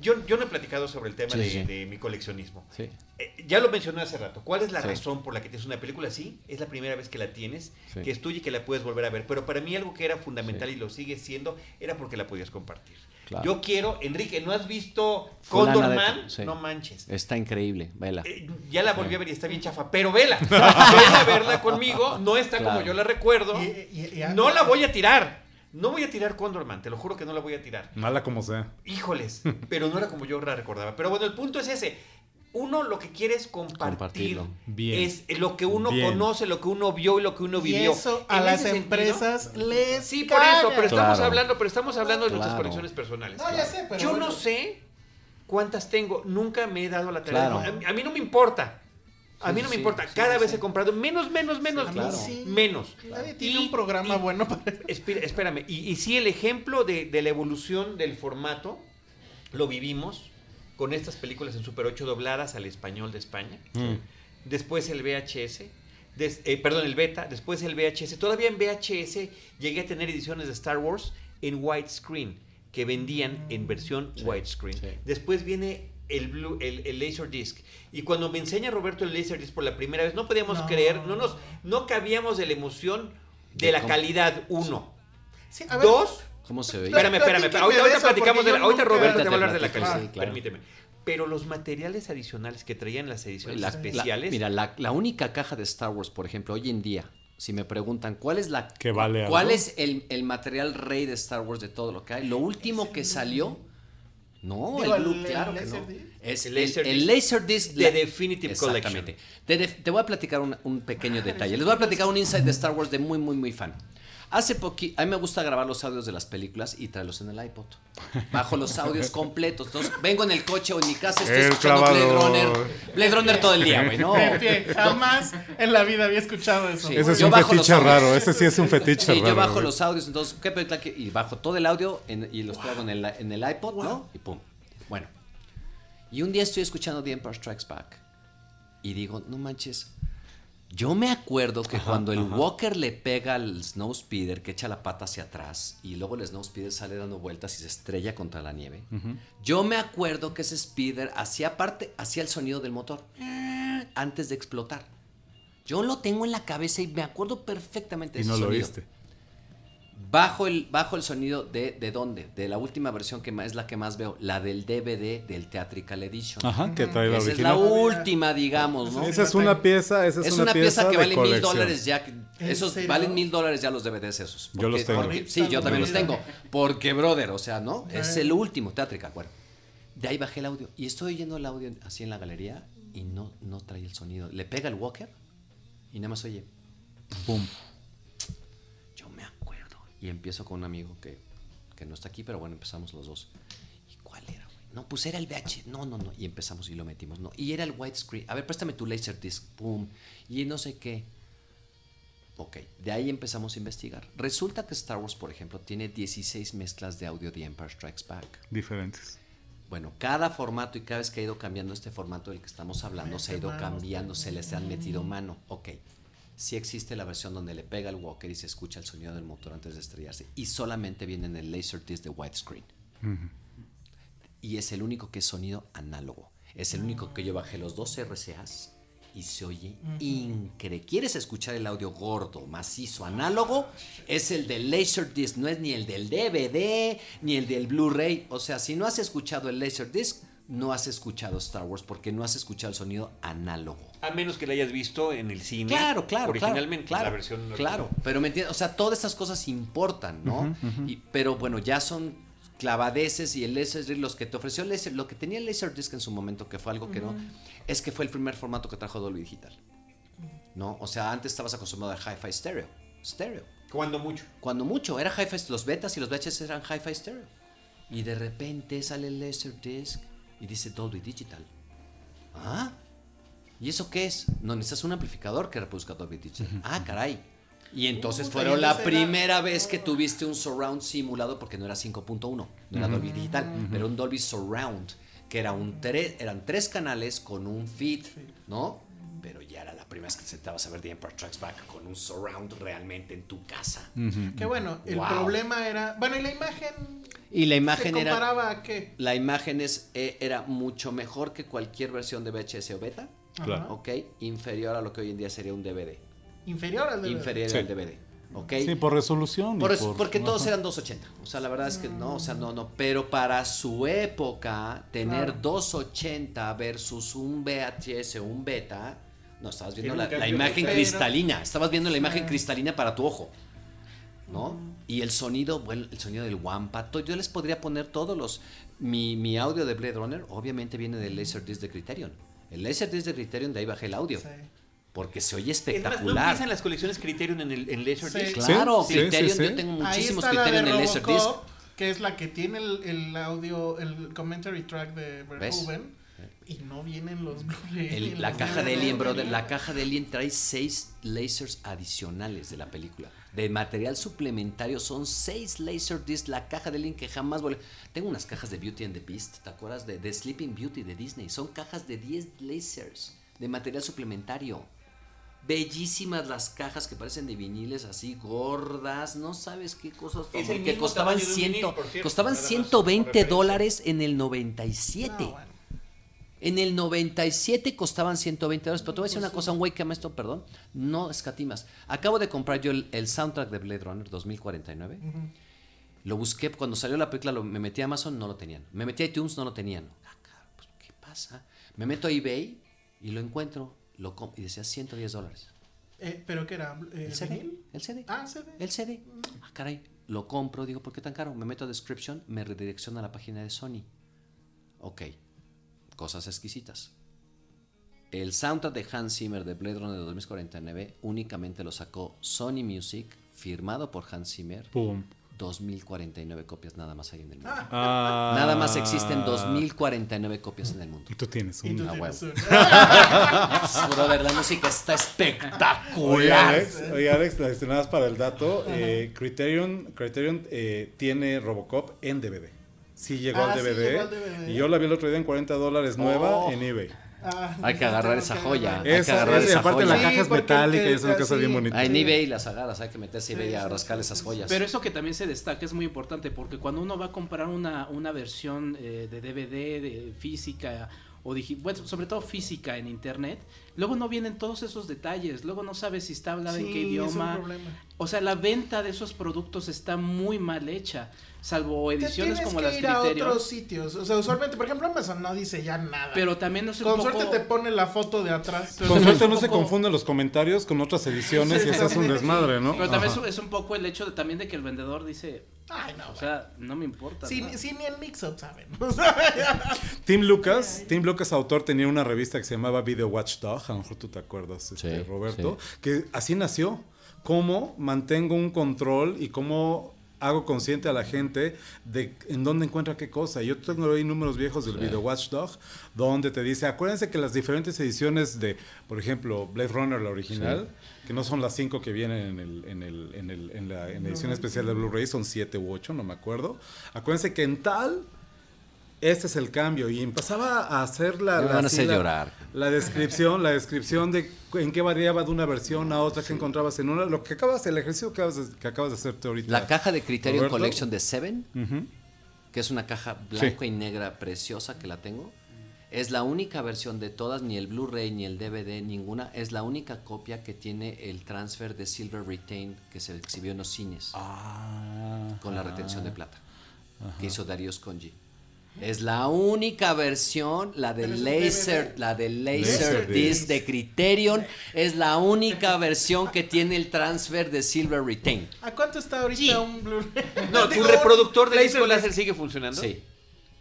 Yo, yo no he platicado sobre el tema Sí, de, sí. de mi coleccionismo. Sí. Eh, ya lo mencioné hace rato. ¿Cuál es la Sí. razón por la que tienes una película así? Es la primera vez que la tienes, Sí. que es tuya y que la puedes volver a ver. Pero para mí algo que era fundamental y lo sigue siendo era porque la podías compartir. Claro. Yo quiero, Enrique, ¿no has visto Condor de Man? tal, sí. No manches. Está increíble, vela. Eh, ya la volví a ver y está bien chafa, pero vela. Vela a verla conmigo. No está como yo la recuerdo. Y- y- y- No la voy a tirar. No voy a tirar Condorman, te lo juro que no la voy a tirar. Mala como sea. Híjoles, pero no era como yo la recordaba. Pero bueno, el punto es ese. Uno lo que quiere es compartir. Compartirlo. Bien. Es lo que uno Bien. conoce, lo que uno vio y lo que uno Y vivió. eso a En las ese sentido- empresas les Sí, por eso, pero estamos Claro. hablando, pero estamos hablando de nuestras Claro. colecciones personales. No, ya sé, pero yo bueno. no sé cuántas tengo, nunca me he dado la tarea. A, mí- a mí no me importa. A Sí, mí no me sí, importa. sí, Cada sí, vez sí. he comprado menos, menos, menos, menos. Nadie tiene Y- un programa y- bueno para espérame, y, y sí, el ejemplo de, de la evolución del formato lo vivimos con estas películas en Super 8 dobladas al español de España. Después el VHS, des- eh, perdón, el beta, después el VHS. Todavía en VHS llegué a tener ediciones de Star Wars en widescreen, que vendían en versión widescreen. sí. Después viene el, blue, el, el Laserdisc. Y cuando me enseña Roberto el Laserdisc por la primera vez, no podíamos No. creer, no, nos, no cabíamos de la emoción de, De la calidad, uno. Sí, a ver, Dos, ¿Cómo se veía? espérame, espérame, ahorita, ahorita platicamos de la, ahorita Roberto te va a hablar de la calidad, sí, claro. permíteme. Pero los materiales adicionales que traían las ediciones La- especiales, la- mira, la, la única caja de Star Wars, por ejemplo, hoy en día, si me preguntan cuál es la Que vale cuál algo. es el, el material rey de Star Wars de todo lo que hay, lo último que salió, no, Digo, el Blue, el- claro el que no. Es El el, Laserdisc el Laserdisc de la- Definitive Exactamente. Te, de- te voy a platicar un, un pequeño detalle. Les voy a platicar un insight de Star Wars de muy, muy, muy fan. Hace poquito, a mí me gusta grabar los audios de las películas y traerlos en el iPod. Bajo los audios completos. Entonces, vengo en el coche o en mi casa, estoy El escuchando Blade. Runner. Blade Runner todo el día, güey, ¿no? jamás en la vida había escuchado eso. Sí. Ese es Yo un fetiche raro. Ese sí es un fetiche Sí, raro. yo bajo güey. los audios, entonces, ¿qué película Y bajo todo el audio en- y los traigo en el, en el iPod, ¿no? Y pum. Bueno. Y un día estoy escuchando The Empire Strikes Back. Y digo, no manches. Yo me acuerdo que cuando el Walker le pega al Snowspeeder, que echa la pata hacia atrás, y luego el Snowspeeder sale dando vueltas y se estrella contra la nieve. Yo me acuerdo que ese Speeder hacía parte, hacía el sonido del motor antes de explotar. Yo lo tengo en la cabeza y me acuerdo perfectamente de Y ese no lo sonido. Bajo el, bajo el sonido de, de dónde? De la última versión que es la que más veo, la del DVD del Theatrical Edition. Ajá, que trae la Esa es la original. última, digamos, ¿no? Esa es una pieza, esa es, Es una, una pieza que vale mil dólares ya. que- ¿En Esos serio? valen mil dólares ya los DVDs esos. Yo los tengo. porque- sí, yo también los tengo. Porque, brother, o sea, ¿no? Es el último, Theatrical. Bueno, de ahí bajé el audio. Y estoy oyendo el audio así en la galería y no, no trae el sonido. Le pega el Walker y nada más oye. Pum. Y empiezo con un amigo que, que no está aquí, pero bueno, empezamos los dos. ¿Y cuál era, güey? No, pues era el VH. No, no, no. Y empezamos y lo metimos, ¿no? Y era el widescreen. A ver, préstame tu Laserdisc. Pum. Y no sé qué. Ok, de ahí empezamos a investigar. Resulta que Star Wars, por ejemplo, tiene 16 mezclas de audio de Empire Strikes Back. Diferentes. Bueno, cada formato y cada vez que ha ido cambiando este formato del que estamos hablando, se ha ido cambiando, se les han metido mano. Ok, sí existe la versión donde le pega el walker y se escucha el sonido del motor antes de estrellarse. Y solamente viene en el Laserdisc de widescreen. Y es el único que es sonido análogo. Es el único que yo bajé los dos RCAs y se oye increíble. ¿Quieres escuchar el audio gordo, macizo, análogo? Es el del Laserdisc, no es ni el del DVD, ni el del Blu-ray. O sea, si no has escuchado el Laserdisc, no has escuchado Star Wars porque no has escuchado el sonido análogo. A menos que lo hayas visto en el cine. Claro, claro. Originalmente, claro, la versión. Claro, pero me entiendes, o sea, todas estas cosas importan, ¿no? Y, pero bueno, ya son clavadeces y el Laserdisc, los que te ofreció el Laser, lo que tenía el Laserdisc en su momento, que fue algo que no, es que fue el primer formato que trajo Dolby Digital. ¿No? O sea, antes estabas acostumbrado al Hi-Fi Stereo. Stereo. Cuando mucho. Cuando mucho, era Hi-Fi, los betas y los VHS eran Hi-Fi Stereo. Y de repente sale el Laserdisc y dice Dolby Digital. ¿Ah? ¿Y eso qué es? No, necesitas un amplificador que reproduzca Dolby Digital. Ah, caray. Y entonces Puta, fueron la era- primera vez que tuviste un surround simulado porque no era 5.1, no era Dolby Digital, era un Dolby Surround, que era un tre- eran tres canales con un feed, ¿no? Pero ya era la primera vez que sentabas a ver The Empire Strikes Back con un surround realmente en tu casa. Que bueno, el Wow. problema era. Bueno, y la imagen. Y la imagen ¿Se era comparaba a qué? la imagen es, eh, era mucho mejor que cualquier versión de VHS o beta, Claro. ¿ok? Inferior a lo que hoy en día sería un DVD. Inferior al de. Inferior Sí. al DVD, ¿ok? Sí, por resolución. Por por- porque todos eran 280. O sea, la verdad es que no, o sea, no, no. Pero para su época, tener Claro. 280 versus un VHS o un beta, no, estabas viendo la, imagen cristalina. Estabas viendo la imagen cristalina para tu ojo. ¿No? Y el sonido, bueno, el sonido del Wampa. Yo les podría poner todos los. Mi, mi audio de Blade Runner, obviamente, viene del Laserdisc de Criterion. El Laserdisc de Criterion, de ahí bajé el audio. Sí. Porque se oye Es más, ¿no espectacular. empiezan las colecciones Criterion en, el, en Laserdisc? Sí. Claro, Sí, Criterion, sí, sí. yo tengo muchísimos Criterion de en Laserdisc. Que es la que tiene el, el audio, el commentary track de Verhoeven. Y no vienen los Blu-ray. La caja de Alien, brother, la caja de Alien trae seis lasers adicionales de la película. De material suplementario son seis laserdiscs. La caja de Alien que jamás volé. Tengo unas cajas de Beauty and the Beast, ¿te acuerdas? De, de Sleeping Beauty de Disney. Son cajas de 10 lasers de material suplementario. Bellísimas las cajas que parecen de viniles así gordas. No sabes qué cosas. Es el que costaban, vinil, ciento, cierto, costaban nada más, por 120 referencia. dólares en el 97. No, bueno. En el 97 costaban 120 dólares, pero te voy a decir una cosa, un güey que ama esto, perdón, no escatimas. Acabo de comprar yo el, el soundtrack de Blade Runner 2049. Lo busqué, cuando salió la película, lo- me metí a Amazon, no lo tenían. Me metí a iTunes, no lo tenían. Ah, pues, ¿qué pasa? Me meto a eBay y lo encuentro, lo com- y decía 110 dólares. Eh, ¿Pero qué era? Eh, ¿El CD? vinil? ¿El CD? Ah, CD. El CD. Ah, caray. Lo compro, digo, ¿por qué tan caro? Me meto a description, me redirecciona a la página de Sony. Ok. Cosas exquisitas. El soundtrack de Hans Zimmer de Blade Runner de 2049 únicamente lo sacó Sony Music, firmado por Hans Zimmer. Pum. 2049 copias nada más hay en el mundo. Ah. Nada más existen 2049 copias en el mundo. Y tú tienes Y tú una. Ah, tienes Brother, la música está Oye, espectacular. Alex, oye, Alex, las estimadas para el dato, eh, Criterion, Criterion eh, tiene Robocop en DVD. Sí llegó Ah, al sí DVD, llegó al DVD. Y yo la vi el otro día en 40 dólares nueva Oh. en eBay. Ah, Hay que agarrar esa joya. Hay que agarrar esa, aparte joya. la caja es metálica y es una cosa sí. bien bonita. En eBay las agarras, hay que meterse a eBay Sí, a rascar sí, esas joyas. Pero eso que también se destaca es muy importante porque cuando uno va a comprar una, una versión eh, de DVD, de física o bueno, sobre todo física en internet, luego no vienen todos esos detalles, luego no sabes si está hablado en qué es un idioma. problema. O sea, la venta de esos productos está muy mal hecha, salvo Te ediciones tienes como que las ir a otros sitios. O sea, usualmente, por ejemplo, Amazon no dice ya nada. Pero también es un Con poco... suerte te pone la foto de atrás. Pero Con suerte es no un se confunden los comentarios con otras ediciones y ese es un desmadre, ¿no? Pero también Ajá. es, es un poco el hecho de, también de que el vendedor dice, Ay, no. o sea, no me importa. Sí, ¿no? sí, ni en Mix-Up saben. Tim Lucas, Tim Lucas autor tenía una revista que se llamaba Video Watchdog, a lo mejor tú te acuerdas, este, Sí, Roberto, que así nació. Cómo mantengo un control y cómo hago consciente a la gente de en dónde encuentra qué cosa. Yo tengo ahí números viejos del Video Watchdog donde te dice, acuérdense que las diferentes ediciones de, por ejemplo, Blade Runner, la original, que no son las cinco que vienen en, el, en, el, en, el, en la, en la edición especial de Blu-ray, son siete u ocho, no me acuerdo. Acuérdense que en tal este es el cambio. Y empezaba a hacer la, la, así descripción, la descripción de en qué variaba de una versión a otra que encontrabas en una. Lo que acabas, el ejercicio que acabas de, que acabas de hacerte ahorita. La caja de Criterion Roberto. Collection de Seven, que es una caja blanca y negra preciosa que la tengo. Es la única versión de todas, ni el Blu-ray, ni el DVD, ninguna. Es la única copia que tiene el transfer de Silver Retain que se exhibió en los cines Ah, con la retención de plata que hizo Darío Scongi. Es la única versión, la de Laser, la de Laser. Disc de Criterion, es la única versión que tiene el transfer de Silver Retain. ¿A cuánto está ahorita Sí. un Blu-ray? No, tu reproductor de Laserdisc. disco láser sigue funcionando. Sí,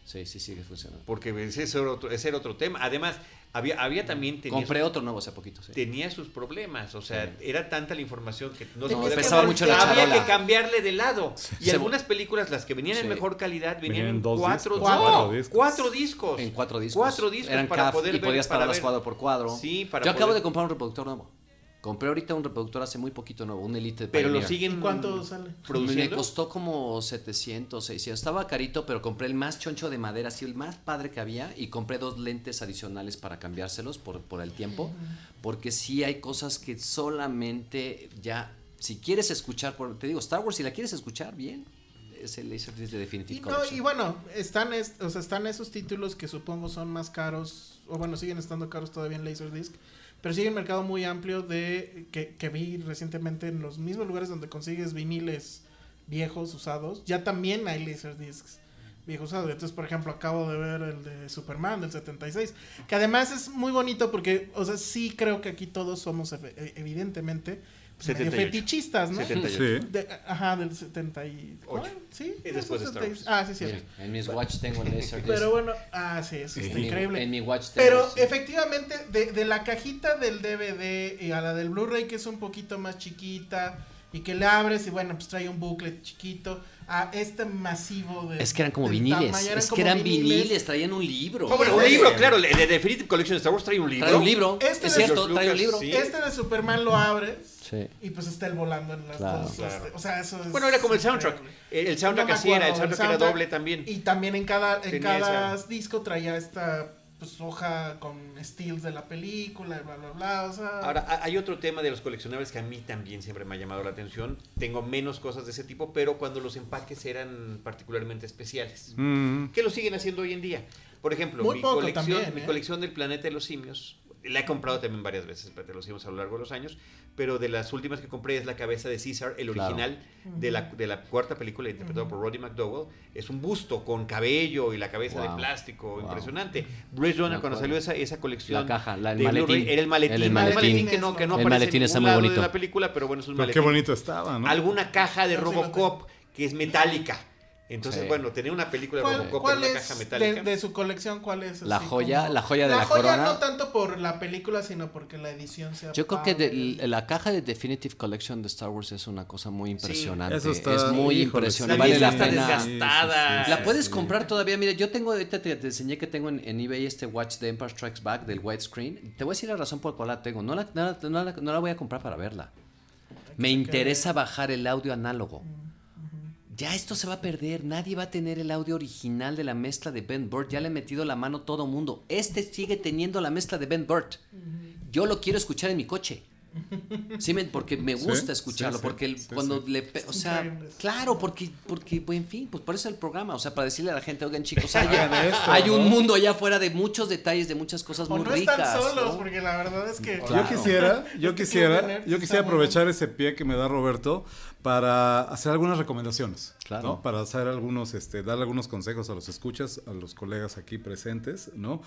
sí, sí, sigue funcionando. Porque ese era otro, ese era otro tema. Además, había, había también... tenía Compré sus- otro nuevo hace poquito, sí. tenía sus problemas, o sea, Sí. era tanta la información que no, No, se podía pesaba mucho la Había charola. que cambiarle de lado. Y Se- algunas películas, las que venían Sí. en mejor calidad, venían Venían en dos cuatro, discos, no, cuatro discos. cuatro discos. En cuatro discos. Cuatro discos Eran para CAF poder y ver- podías para pararlas cuadro por cuadro. Sí, para Yo acabo de comprar un reproductor nuevo. Compré ahorita un reproductor hace muy poquito nuevo, un Elite de Pero lo siguen ¿Y cuánto sale? Me costó como 700, 600. Estaba carito, pero compré el más choncho de madera, así el más padre que había. Y compré dos lentes adicionales para cambiárselos por, por el tiempo. Porque sí hay cosas que solamente ya. Si quieres escuchar, por, te digo, Star Wars, si la quieres escuchar, bien. Es el Laserdisc de Definitive Y, no, Collection. y bueno, están, est- o sea, están esos títulos que supongo son más caros, o bueno, siguen estando caros todavía en Laserdisc, pero sigue un mercado muy amplio de que, que vi recientemente en los mismos lugares donde consigues viniles viejos, usados, ya también hay Laserdiscs viejos usados. Entonces, por ejemplo, acabo de ver el de Superman del 76, que además es muy bonito porque, o sea, sí creo que aquí todos somos evidentemente medio 78. fetichistas, ¿no? 78. Sí. De- ajá, del 70 y... Ocho. ¿cuál? Sí. Es no, después de Star 76. Wars. Ah, sí, sí. Mira, en mis watch tengo el Laserdisc. Pero bueno, ah, sí, eso está En mi- increíble. En mi watch tengo Pero sí. efectivamente, de, de la cajita del DVD y a la del Blu-ray, que es un poquito más chiquita y que le abres y bueno, pues trae un booklet chiquito, a este masivo de. Es que eran como viniles. tamaño, es que eran viniles. traían un libro. Oh, bueno, un libro, claro, el de Definitive Collection de Star Wars trae un libro. Trae un libro. Este es de cierto, trae un libro. sí. Este de Superman lo abres Sí. y pues está el volando en las Claro. dos. Claro. este, o sea, eso es. Bueno, era como el soundtrack. increíble. El soundtrack No así era, el soundtrack era doble también. Y también en cada, en cada esa- disco traía esta pues, hoja con stills de la película y bla, bla, bla. O sea, Ahora, ha- hay otro tema de los coleccionables que a mí también siempre me ha llamado la atención. Tengo menos cosas de ese tipo, pero cuando los empaques eran particularmente especiales. Mm. Que lo siguen haciendo hoy en día. Por ejemplo, Muy mi, colección, también, mi ¿eh? colección del Planeta de los Simios, la he comprado también varias veces, de los Simios a lo largo de los años, pero de las últimas que compré es la cabeza de César, el Claro. original de, la, de la cuarta película interpretado por Roddy McDowell. Es un busto con cabello y la cabeza de plástico, Wow. impresionante. Bruce Runner, Me cuando salió esa, esa colección La caja, la- el maletín. era el maletín, El el maletín. maletín que no, que no El aparece maletín en está ningún muy lado bonito. de la película, pero bueno, es un Pero maletín qué bonito estaba, ¿no? alguna caja de No, lo Robocop que es metálica. Entonces, Sí. bueno, tenía una película de ¿Cuál, Robocop cuál en una es caja metálica. de su colección? ¿Cuál es? La así joya- como- la joya de la joya corona. no tanto por la película, sino porque la edición sea. Yo creo que de- la caja de Definitive Collection de Star Wars es una cosa muy impresionante. Eso está- es muy híjole, impresionante. Vale la está pena. desgastada. La puedes comprar todavía. Mira, yo tengo, ahorita te, te enseñé que tengo en, en eBay este watch de Empire Strikes Back del widescreen. Te voy a decir la razón por la cual la tengo. No la, no la- no la- no la voy a comprar para verla. Me interesa bajar el audio análogo. Ya esto se va a perder. Nadie va a tener el audio original de la mezcla de Ben Burt. Ya le he metido la mano todo mundo. Este sigue teniendo la mezcla de Ben Burt. Yo lo quiero escuchar en mi coche. Sí, me- porque me gusta sí, escucharlo, sí, porque el- sí, cuando sí. le, o sea, claro, porque, porque, pues, en fin, pues por eso el programa, o sea, para decirle a la gente, oigan chicos, hay, esto, hay un mundo allá afuera de muchos detalles, de muchas cosas O muy no ricas. están solos, ¿no? porque la verdad es que. Claro. Yo quisiera, yo quisiera, yo quisiera aprovechar ese pie que me da Roberto para hacer algunas recomendaciones, Claro. ¿no? Para hacer algunos, este, darle algunos consejos a los escuchas, a los colegas aquí presentes, ¿no?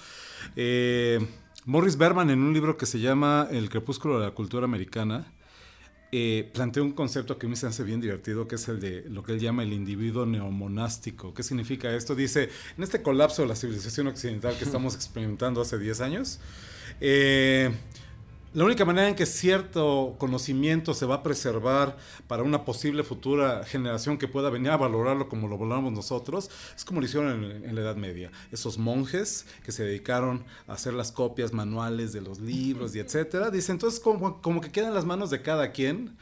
Eh, Morris Berman en un libro que se llama El crepúsculo de la cultura americana eh, plantea un concepto que a mí se hace bien divertido, que es el de lo que él llama el individuo neomonástico. ¿Qué significa esto? Dice, en este colapso de la civilización occidental que estamos experimentando hace 10 años, eh, la única manera en que cierto conocimiento se va a preservar para una posible futura generación que pueda venir a valorarlo como lo valoramos nosotros, es como lo hicieron en, la Edad Media. Esos monjes que se dedicaron a hacer las copias manuales de los libros y etcétera, dice entonces como, como que queda en las manos de cada quien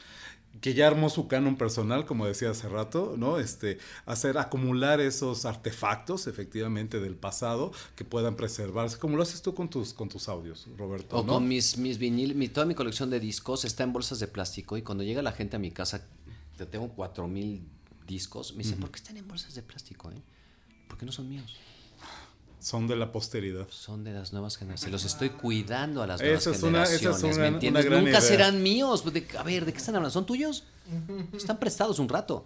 que ya armó su canon personal, como decía hace rato, ¿no? Este, hacer, acumular esos artefactos, efectivamente, del pasado, que puedan preservarse, como lo haces tú con tus, con tus audios, Roberto. O con mis, mis vinil, mi, toda mi colección de discos está en bolsas de plástico y cuando llega la gente a mi casa, te tengo cuatro mil discos, me dicen, ¿por qué están en bolsas de plástico? Eh? Porque no son míos. Son de la posteridad. Son de las nuevas generaciones. Los estoy cuidando a las nuevas generaciones. ¿Me entiendes? Nunca serán míos. a ver, ¿de qué están hablando? ¿Son tuyos? Están prestados un rato.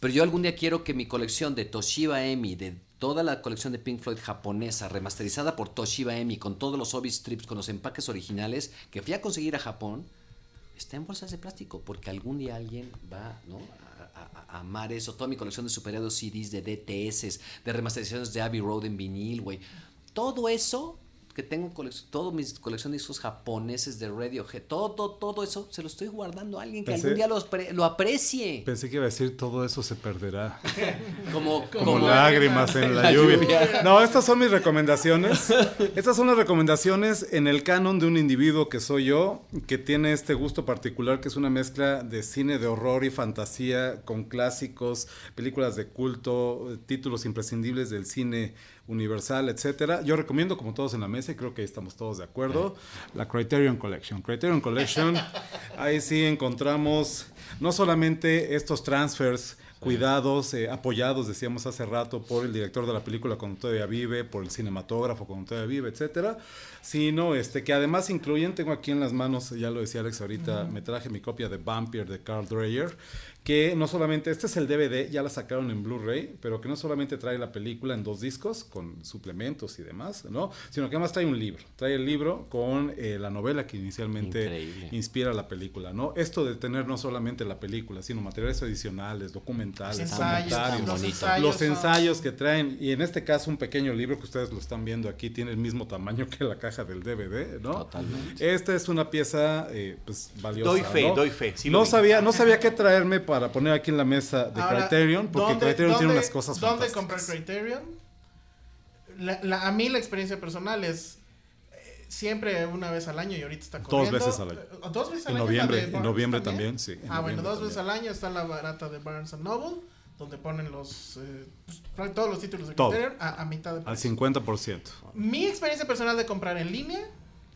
Pero yo algún día quiero que mi colección de Toshiba Emi, de toda la colección de Pink Floyd japonesa, remasterizada por Toshiba Emi, con todos los obi strips, con los empaques originales, que fui a conseguir a Japón, esté en bolsas de plástico. Porque algún día alguien va ¿no? Amar eso. Toda mi colección de superhéroes CDs, de DTS, de remasterizaciones de Abbey Road en vinil, güey. Todo eso que tengo todo mi colección de discos japoneses de Radiohead, todo, todo eso se lo estoy guardando a alguien que algún día lo, aprecie. Pensé que iba a decir todo eso se perderá. como, como, lágrimas en la, lluvia. No, estas son mis recomendaciones. Estas son las recomendaciones en el canon de un individuo que soy yo, que tiene este gusto particular, que es una mezcla de cine de horror y fantasía con clásicos, películas de culto, títulos imprescindibles del cine Universal, etcétera. Yo recomiendo, como todos en la mesa, y creo que estamos todos de acuerdo, la Criterion Collection. Criterion Collection, ahí sí encontramos no solamente estos transfers cuidados, eh, apoyados, decíamos hace rato, por el director de la película cuando todavía vive, por el cinematógrafo cuando todavía vive, etcétera, sino este, que además incluyen, tengo aquí en las manos, ya lo decía Alex ahorita, me traje mi copia de Vampire de Carl Dreyer, que no solamente, este es el DVD, ya la sacaron en Blu-ray, pero que no solamente trae la película en dos discos, con suplementos y demás, ¿no? Sino que además trae un libro, trae el libro con eh, la novela que inicialmente inspira la película, ¿no? Esto de tener no solamente la película, sino materiales adicionales, documentales, los ensayos, los, ensayos, los ensayos que traen, y en este caso un pequeño libro que ustedes lo están viendo aquí, tiene el mismo tamaño que la caja del DVD, ¿no? Totalmente. Esta es una pieza, eh, pues, valiosa, Doy fe, doy fe. no, sabía, no sabía qué traerme para poner aquí en la mesa de Criterion, porque Criterion tiene unas cosas ¿Dónde comprar Criterion? a mí la experiencia personal es eh, siempre una vez al año y ahorita está corriendo. Dos veces al año. Eh, ¿Dos veces al en Noviembre, en noviembre también, sí. Ah, bueno, dos veces al año está la barata de Barnes Noble, donde ponen los eh, pues, todos los títulos de Criterion a, a, mitad de precio. Al 50%. Mi experiencia personal de comprar en línea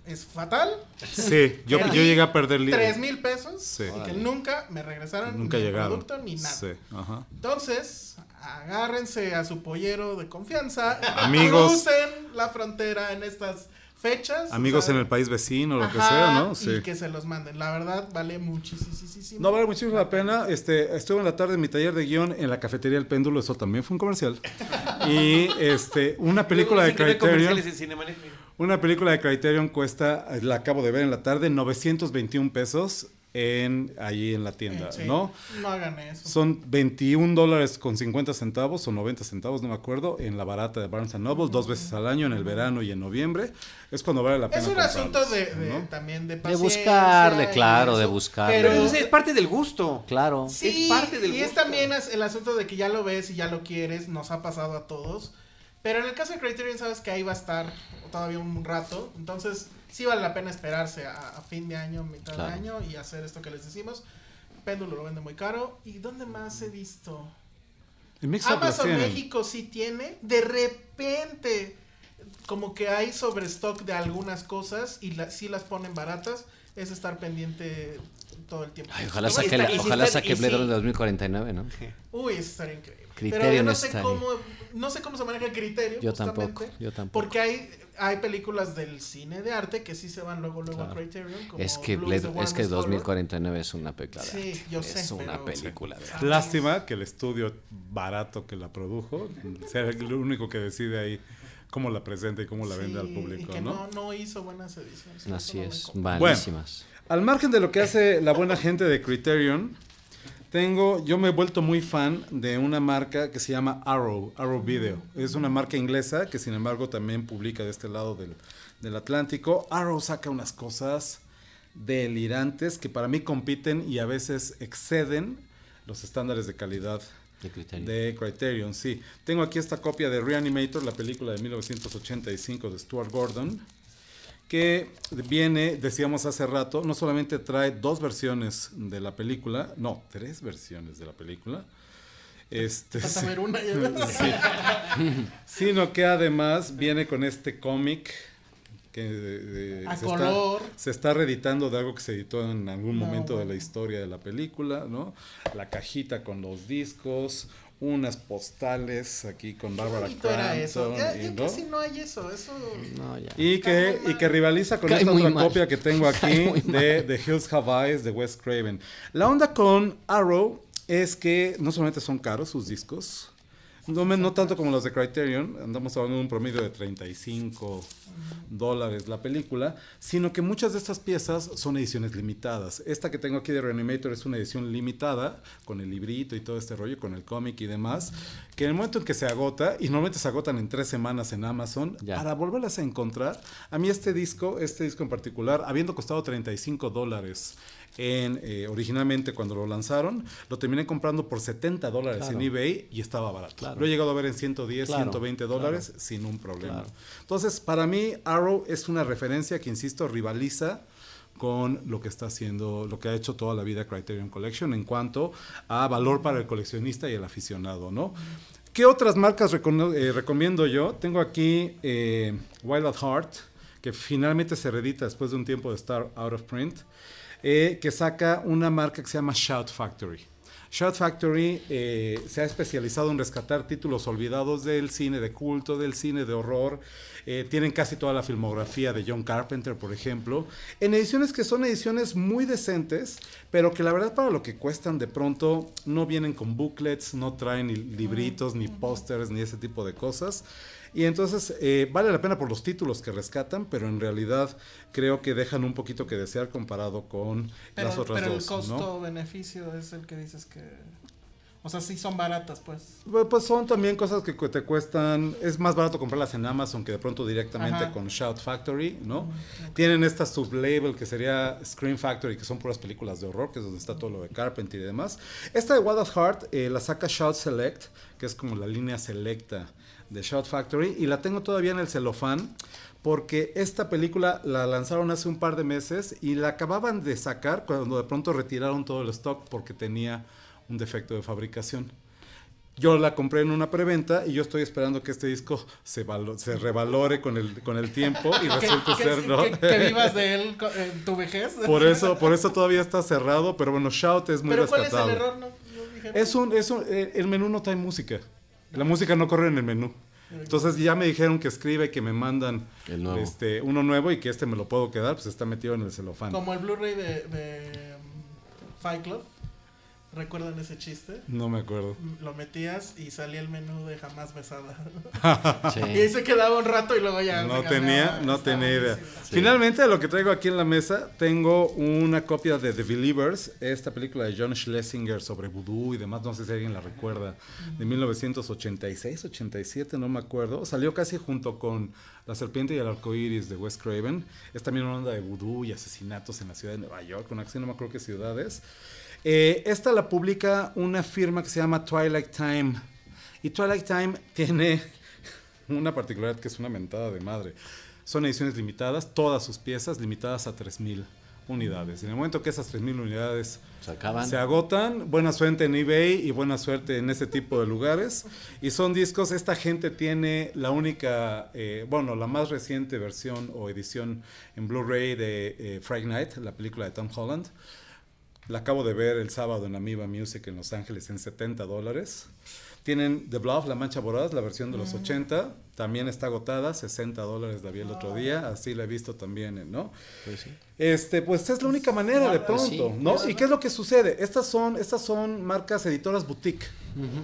es fatal. Sí, yo, yo llegué a perder Tres mil pesos y que nunca me regresaron nunca ni el producto ni nada. Sí, ajá. Entonces, agárrense a su pollero de confianza. Amigos. Crucen la frontera en estas fechas. Amigos en el país vecino, lo que sea, ¿no? Sí. Y que se los manden. La verdad, vale muchísimo. No, vale muchísimo la pena. Este, estuve en la tarde en mi taller de guion en la cafetería El Péndulo, eso también fue un comercial. y este, una película de Criterion. Una película de Criterion cuesta, la acabo de ver en la tarde, 921 pesos en allí en la tienda, ¿no? No hagan eso. Son 21 dólares con 50 centavos o 90 centavos, no me acuerdo, en la barata de Barnes Noble, dos veces al año, en el verano y en noviembre. Es cuando vale la pena. Es un asunto de, también de paciencia. De buscar, de claro, de buscar. Pero es parte del gusto. Claro. Sí, es parte del y es también el asunto de que ya lo ves y ya lo quieres, nos ha pasado a todos. Pero en el caso de Criterion sabes que ahí va a estar todavía un rato. Entonces sí vale la pena esperarse a, fin de año, mitad de año y hacer esto que les decimos. Péndulo lo vende muy caro. ¿Y dónde más he visto? Amazon México sí tiene. De repente, como que hay sobrestock de algunas cosas y la, sí las ponen baratas. Es estar pendiente todo el tiempo. ojalá saque, ojalá saque Blade Runner 2049, ¿no? Uy, eso estaría increíble. Criterio Pero no sé cómo, no sé cómo se maneja el criterio. Yo tampoco, yo tampoco. Porque hay, hay películas del cine de arte que sí se van luego luego a Criterion. Como es que es que 2049 es una película de sí, yo sé, es una película de arte. Lástima que el estudio barato que la produjo sea el único que decide ahí cómo la presenta y cómo la vende al público, y que ¿no? no, hizo buenas ediciones. Así es, malísimas. al margen de lo que hace la buena gente de Criterion, tengo, yo me he vuelto muy fan de una marca que se llama Arrow, Arrow Video. Es una marca inglesa que sin embargo también publica de este lado del, del Atlántico. Arrow saca unas cosas delirantes que para mí compiten y a veces exceden los estándares de calidad de Criterion. de Criterion. Sí, tengo aquí esta copia de Reanimator, la película de 1985 de Stuart Gordon que viene, decíamos hace rato, no solamente trae dos versiones de la película, no, tres versiones de la película. Este, Vas a ver una y- sí. sino que además viene con este cómic que eh, A se, color. Está, se está reeditando de algo que se editó en algún No, momento de la historia de la película, ¿no? La cajita con los discos, unas postales aquí con Bárbara bonito era eso. Crampton, Ya, y, ya ¿no? casi no hay eso. Eso. No, ya. Y que, y que rivaliza con Cae esta otra mal. copia que tengo aquí de The Hills Have Eyes de Wes Craven. La onda con Arrow es que no solamente son caros sus discos, no, no tanto como los de Criterion, andamos hablando de un promedio de 35 dólares la película, sino que muchas de estas piezas son ediciones limitadas. Esta que tengo aquí de Reanimator es una edición limitada, con el librito y todo este rollo, con el cómic y demás, que en el momento en que se agota, y normalmente se agotan en tres semanas en Amazon, Ya. para volverlas a encontrar, a mí este disco, este disco en particular, habiendo costado 35 dólares en, eh, originalmente cuando lo lanzaron, lo terminé comprando por 70 dólares Claro. en eBay y estaba barato. Claro. Lo he llegado a ver en 110, Claro, 120 dólares sin un problema. Entonces, para mí, Arrow es una referencia que, insisto, rivaliza con lo que está haciendo, lo que ha hecho toda la vida Criterion Collection en cuanto a valor para el coleccionista y el aficionado, ¿no? ¿Qué otras marcas eh, recomiendo yo? Tengo aquí eh, Wild at Heart, que finalmente se reedita después de un tiempo de estar out of print, eh, que saca una marca que se llama Shout Factory. Shout Factory eh, se ha especializado en rescatar títulos olvidados del cine de culto, del cine de horror. Eh, tienen casi toda la filmografía de John Carpenter, por ejemplo, en ediciones que son ediciones muy decentes, pero que la verdad para lo que cuestan de pronto no vienen con booklets, no traen ni libritos, ni pósters, ni ese tipo de cosas. Y entonces eh, vale la pena por los títulos que rescatan, pero en realidad creo que dejan un poquito que desear comparado con Pero, las otras pero dos. el ¿no? costo-beneficio es el que dices que. O sea, sí son baratas, pues. Pues pues son también cosas que te cuestan, es más barato comprarlas en Amazon que de pronto directamente Ajá. con Shout Factory, ¿no? Tienen esta sublabel que sería Scream Factory, que son puras películas de horror, que es donde está todo lo de Carpenter y demás. Esta de Wild at Heart eh, la saca Shout Select, que es como la línea selecta de Shout Factory, y la tengo todavía en el celofán, porque esta película la lanzaron hace un par de meses y la acababan de sacar cuando de pronto retiraron todo el stock porque tenía un defecto de fabricación. Yo la compré en una preventa y yo estoy esperando que este disco se, valo- se revalore con el, con el tiempo y que- ser, ¿no? que- que vivas de él en tu vejez. Por eso, por eso todavía está cerrado, pero bueno, Shout es muy Pero ¿cuál es el error? No, no. Es un, es un- el menú no trae música. La música no corre en el menú. Entonces ya me dijeron que escribe que me mandan El nuevo. este uno nuevo y que este me lo puedo quedar, pues está metido en el celofán. Como el Blu-ray de, de um, Fight Club. ¿Recuerdan ese chiste? No me acuerdo. Lo metías y salía el menú de jamás besada. Sí. Y ahí se quedaba un rato y luego ya. No tenía, no tenía idea. Finalmente, lo que traigo aquí en la mesa, tengo una copia de The Believers, esta película de John Schlesinger sobre vudú y demás, no sé si alguien la recuerda, de 1986, 87, no me acuerdo. Salió casi junto con La Serpiente y el Arco Iris de Wes Craven. Es también una onda de vudú y asesinatos en la ciudad de Nueva York, una acción, no me acuerdo qué ciudades. Eh, esta la publica una firma que se llama Twilight Time. Y Twilight Time tiene una particularidad que es una mentada de madre. Son ediciones limitadas, todas sus piezas limitadas a 3.000 unidades. En el momento que esas 3.000 unidades Se acaban. se agotan, buena suerte en eBay y buena suerte en ese tipo de lugares. Y son discos, esta gente tiene la única, eh, bueno, la más reciente versión o edición en Blu-ray de eh, Fright Night, la película de Tom Holland. La acabo de ver el sábado en Amiba Music en Los Ángeles en 70 dólares. Tienen The Bluff, La Mancha Voraz, la versión de los 80. También está agotada, 60 dólares la vi el otro día. Así la he visto también, ¿no? Pues sí. Este, pues es la única manera de pues pronto, sí. ¿no? ¿Y qué es lo que sucede? Estas son, estas son marcas editoras boutique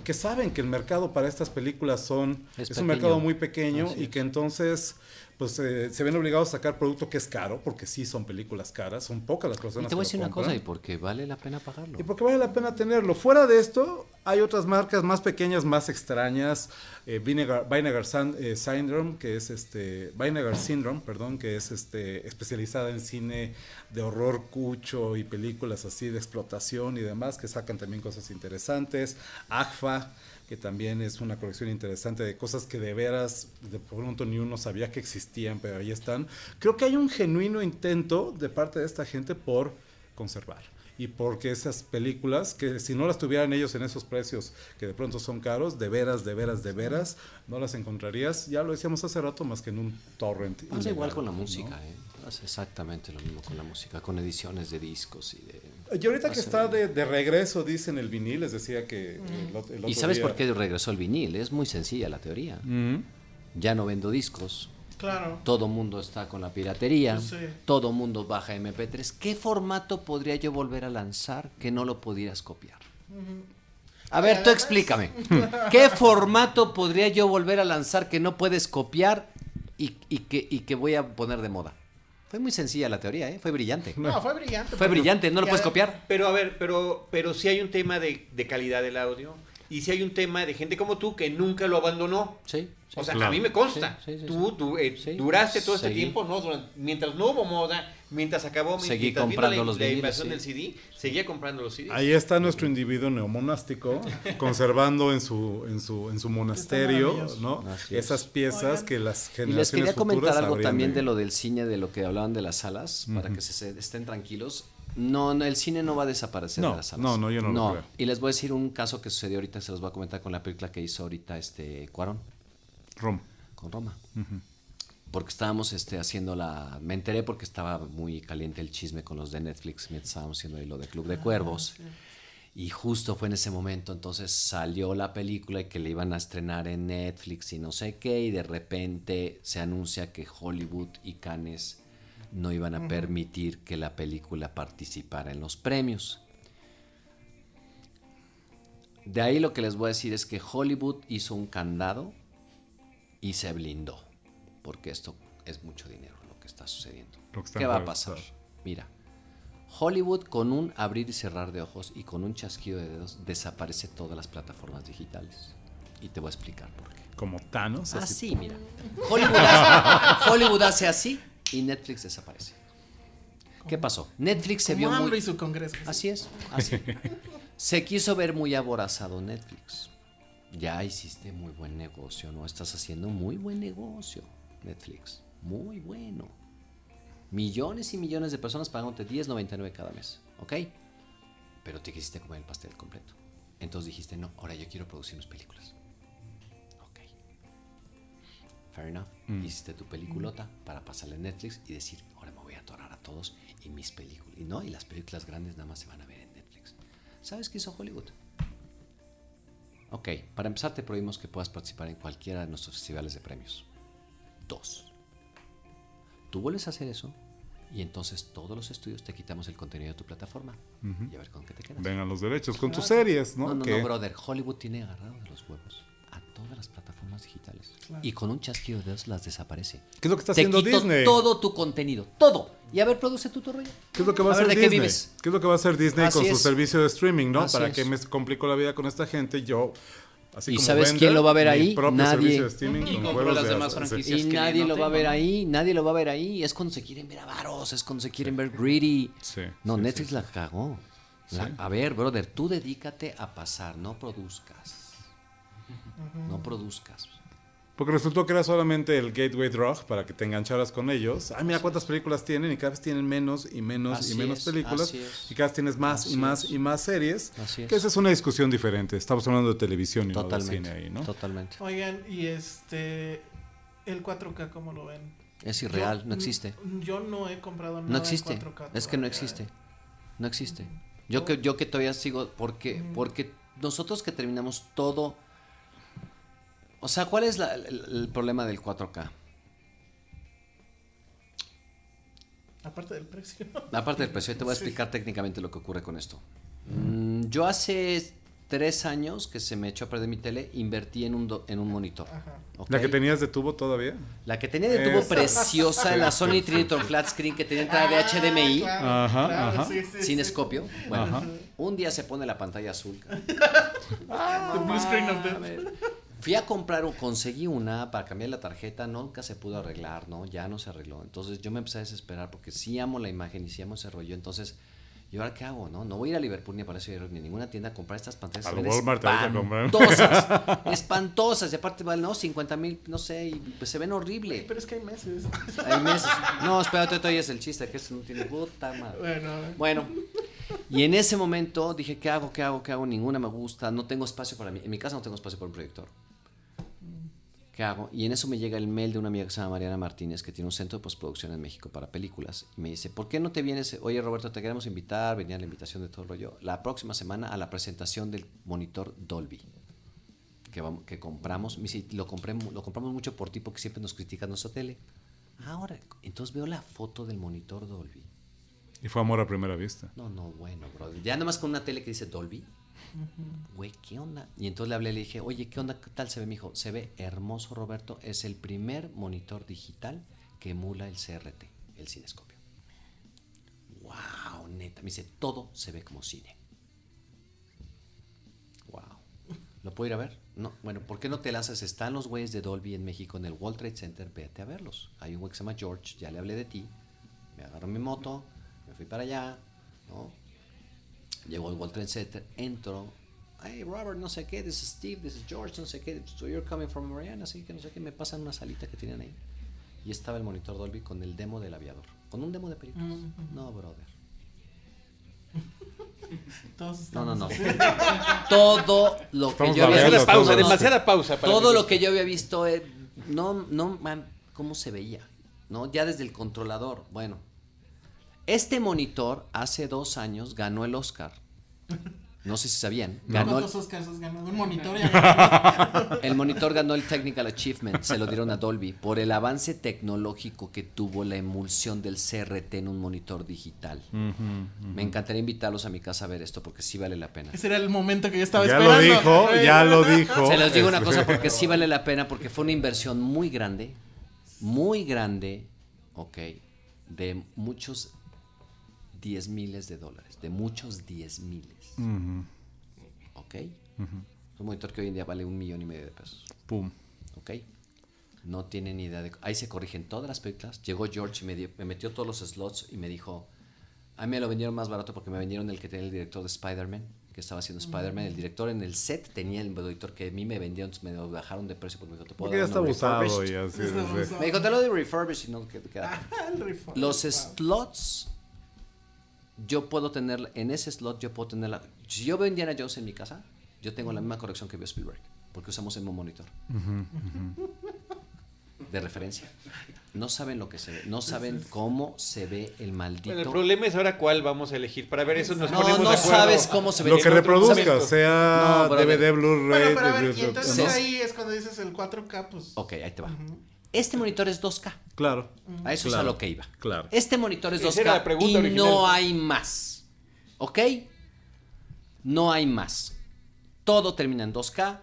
que saben que el mercado para estas películas son Es es, un mercado muy pequeño y que entonces pues eh, se ven obligados a sacar producto que es caro porque sí son películas caras, son pocas las Y personas te voy a decir una cosa, y porque vale la pena pagarlo. Y porque vale la pena tenerlo. Fuera de esto, hay otras marcas más pequeñas, más extrañas. Eh, Vinegar, Vinegar San- eh, Syndrome, que es este. Vinegar Syndrome, perdón, que es este especializada en cine de horror cucho y películas así de explotación y demás, que sacan también cosas interesantes. AGFA, que también es una colección interesante de cosas que de veras de pronto ni uno sabía que existían, pero ahí están. Creo que hay un genuino intento de parte de esta gente por conservar y porque esas películas, que si no las tuvieran ellos en esos precios, que de pronto son caros, de veras, de veras, de veras, no las encontrarías, ya lo decíamos hace rato, más que en un torrent. Pasa igual con la música, ¿eh? Pasa exactamente lo mismo con la música, con ediciones de discos y de... Y ahorita que está de, de, regreso, dicen el vinil, les decía que... El, el otro ¿Y sabes día- por qué regresó el vinil? Es muy sencilla la teoría. Ujú. Ya no vendo discos, Claro. todo mundo está con la piratería, Pues sí. todo mundo baja MP3. ¿Qué formato podría yo volver a lanzar que no lo pudieras copiar? A ver, tú explícame. ¿Qué formato podría yo volver a lanzar que no puedes copiar y, y que, y que voy a poner de moda? Fue muy sencilla la teoría, ¿eh? Fue brillante. No, fue brillante. Fue pero- brillante, ¿no lo puedes copiar? Pero a ver, pero, pero si hay un tema de, de calidad del audio y si hay un tema de gente como tú que nunca lo abandonó. Sí. sí. O sea, Claro. a mí me consta. Sí, sí, sí, tú tú, eh, Sí. duraste todo este Seguí. tiempo, ¿no? Durante- mientras no hubo moda, mientras acabó, Seguí mientras comprando la, los la viniles, invasión sí. del CD, seguía comprando los CDs. Ahí está nuestro individuo neomonástico, conservando en su, en su, en su monasterio. ¿no? Es. Esas piezas Oigan. que las Y generaciones les quería comentar algo también de lo del cine, de lo que hablaban de las salas, para Ujú. que se, se- estén tranquilos. No, no, el cine no va a desaparecer No, de las salas. no, no, yo no lo creo. Y les voy a decir un caso que sucedió ahorita, se los voy a comentar con la película que hizo ahorita este Cuarón, Rom. con Roma. Porque estábamos este, haciendo la... Me enteré porque estaba muy caliente el chisme con los de Netflix mientras estábamos haciendo ahí lo de Club de Cuervos. Y justo fue en ese momento, entonces salió la película y que le iban a estrenar en Netflix y no sé qué, y de repente se anuncia que Hollywood y Cannes no iban a permitir que la película participara en los premios. De ahí lo que les voy a decir es que Hollywood hizo un candado y se blindó, porque esto es mucho dinero lo que está sucediendo. ¿Qué va a pasar? Mira, Hollywood con un abrir y cerrar de ojos y con un chasquido de dedos desaparece todas las plataformas digitales. Y te voy a explicar por qué. Como Thanos. así. Así, mira. Hollywood hace, Hollywood hace así y Netflix desaparece. ¿Qué pasó? Netflix se vio muy... y su congreso. Así es, así. Se quiso ver muy aborazado Netflix. Ya hiciste muy buen negocio, ¿no? Estás haciendo muy buen negocio, Netflix. Muy bueno. Millones y millones de personas pagándote 10.99 cada mes, ¿ok? Pero te quisiste comer el pastel completo. Entonces dijiste, no, ahora yo quiero producir mis películas. Fair enough. Hiciste tu peliculota para pasarle a Netflix y decir, ahora me voy a atorar a todos y mis películas. Y no, y las películas grandes nada más se van a ver en Netflix. ¿Sabes qué hizo Hollywood? Ok, para empezar te prohibimos que puedas participar en cualquiera de nuestros festivales de premios. Dos. Tú vuelves a hacer eso y entonces todos los estudios te quitamos el contenido de tu plataforma. Y a ver con qué te quedas. Vengan los derechos con tus series, ¿no? No, no, Que- no, brother. Hollywood tiene agarrado de los huevos a todas las plataformas digitales. Y con un chasquido de dedos las desaparece. ¿Qué es lo que está Te haciendo quito Disney? todo tu contenido. Todo. Y a ver, produce tú tu rollo. ¿Qué es lo que va a, A ver, hacer ¿de qué Disney? vives? ¿Qué es lo que va a hacer Disney Así con su servicio de streaming, no? Así ¿Para es. qué me complico la vida con esta gente? Yo, así ¿Y como sabes vender quién lo va a ver ahí? propio Nadie. servicio de streaming Y con compro juegos las de demás hace- franquicias. Y que nadie no lo va a ver ahí, nadie lo va a ver ahí. Es cuando se quieren ver avaros, es cuando se quieren ver greedy. Sí, no, sí, Netflix sí, la cagó. La- a ver, brother, tú dedícate a pasar, no produzcas. No produzcas. Porque resultó que era solamente el gateway drug para que te engancharas con ellos. Ay, mira cuántas películas tienen y cada vez tienen menos y menos Así y menos es, películas. así es. Y cada vez tienes más Así y más es. y más series. Así es. Que esa es una discusión diferente. Estamos hablando de televisión y no de Totalmente. cine ahí, ¿no? Totalmente. Oigan, y este. El 4K, ¿cómo lo ven? Es irreal, Yo- no existe. Yo no he comprado nada No existe. en 4K. Es que no existe. No existe. Yo que, yo que todavía sigo, porque, porque nosotros que terminamos todo. O sea, ¿cuál es la- el, el problema del 4K? Aparte del precio. Aparte del precio, te voy a explicar técnicamente lo que ocurre con esto. Mm, yo hace tres años que se me echó a perder mi tele, invertí en un, do- en un monitor. La que tenías de tubo todavía. La que tenía de tubo Esa. preciosa, la Sony Triniton Flat Screen que tenía entrada de HDMI. Claro, Ajá, claro, ajá. sí, sí, Sin sí. escopio. Bueno, Ajá. un día se pone la pantalla azul. The blue screen of death. Fui a comprar o conseguí una para cambiar la tarjeta, nunca se pudo arreglar, ¿no? Ya no se arregló. Entonces yo me empecé a desesperar porque sí amo la imagen y sí amo ese rollo. Entonces ¿Y ahora qué hago? No, no voy a ir a Liverpool ni a Palacio de Hierro, ni a ninguna tienda a comprar estas pantallas. A Walmart espantosas. espantosas. Y aparte valen, no, 50 mil, no sé, y pues se ven horrible. Pero es que hay meses. Hay meses. No, espérate, todavía es el chiste, que eso no tiene puta madre. bueno, Bueno, y en ese momento dije, ¿qué hago? ¿Qué hago? ¿Qué hago? Ninguna me gusta, no tengo espacio para mí. En mi casa no tengo espacio para un proyector. ¿Qué hago? Y en eso me llega el mail de una amiga que se llama Mariana Martínez, que tiene un centro de postproducción en México para películas. Y me dice, ¿por qué no te vienes? Oye, Roberto, te queremos invitar. Venía la invitación de todo el rollo. La próxima semana a la presentación del monitor Dolby. Que, vamos, que compramos. Me dice, lo, compré, lo compramos mucho por ti porque siempre nos critican nuestra tele. Ahora, entonces veo la foto del monitor Dolby. Y fue amor a primera vista. No, no, bueno, brother. Ya nomás con una tele que dice Dolby. Güey, ¿qué onda? Y entonces le hablé y le dije, oye, ¿qué onda? ¿Qué tal se ve, mijo? Se ve hermoso, Roberto. Es el primer monitor digital que emula el CRT, el cinescopio. Wow, neta. Me dice, todo se ve como cine. Wow. ¿Lo puedo ir a ver? No. Bueno, ¿por qué no te lanzas? Están los güeyes de Dolby en México en el World Trade Center. Vete a verlos. Hay un güey que se llama George. Ya le hablé de ti. Me agarró mi moto. Me fui para allá. ¿no? Llegó al World Trade Center. Entro. Hey, Robert, no sé qué. This is Steve. This is George. No sé qué. So you're coming from Mariana. Así que no sé qué. Me pasan una salita que tienen ahí. Y estaba el monitor Dolby con el demo del aviador. Con un demo de películas. No, brother. todos No, no, no. Todo lo que yo había visto. pausa, demasiada pausa. para Todo lo que yo había visto, eh, no, no, man, cómo se veía, ¿no? Ya desde el controlador. Bueno, este monitor hace dos años ganó el Oscar. No sé si sabían. Ganó el, ¿Cuántos Oscars has ganado? Un monitor y a- el monitor ganó el Technical Achievement, se lo dieron a Dolby, por el avance tecnológico que tuvo la emulsión del CRT en un monitor digital. Me encantaría invitarlos a mi casa a ver esto porque sí vale la pena. Ese era el momento que yo estaba Ya esperando. lo dijo, ya lo dijo. Se los digo una cosa porque sí vale la pena, porque fue una inversión muy grande, muy grande, ok, de muchos 10 miles de dólares, de muchos 10 miles, Ujú, ok. Un monitor que hoy en día vale un millón y medio de pesos, Pum. ok. No tienen ni idea de... Ahí se corrigen todas las películas. Llegó George y me, dio- me metió todos los slots y me dijo, a mí me lo vendieron más barato porque me vendieron el que tenía el director de Spider-Man, que estaba haciendo Spider-Man. El director en el set tenía el monitor que a mí me vendieron, entonces me lo bajaron de precio porque me dijo, te puedo Porque ya está abusado refurbished?" y así. Está sí, sí. abusado. Me dijo, te lo doy refurbished y no que queda. Ah. Los Wow. slots, yo puedo tener, en ese slot yo puedo tener la... Si yo veo Indiana Jones en mi casa, yo tengo la misma corrección que veo Spielberg, porque usamos el mismo monitor. De referencia. No saben lo que se ve, no saben cómo se ve el maldito... Bueno, el problema es ahora cuál vamos a elegir. Para ver eso nos no, ponemos no de acuerdo. sabes cómo se ve. Lo que reproduzca, sea No. DVD, Blu-ray. Bueno, pero a ver, y entonces ¿no? ahí es cuando dices el 4K, pues. Ok, ahí te va. Este monitor es 2K. Claro. A eso es a lo que iba. Claro. Este monitor es Esa 2K era la pregunta y original. no hay más. ¿Ok? No hay más. Todo termina en 2K,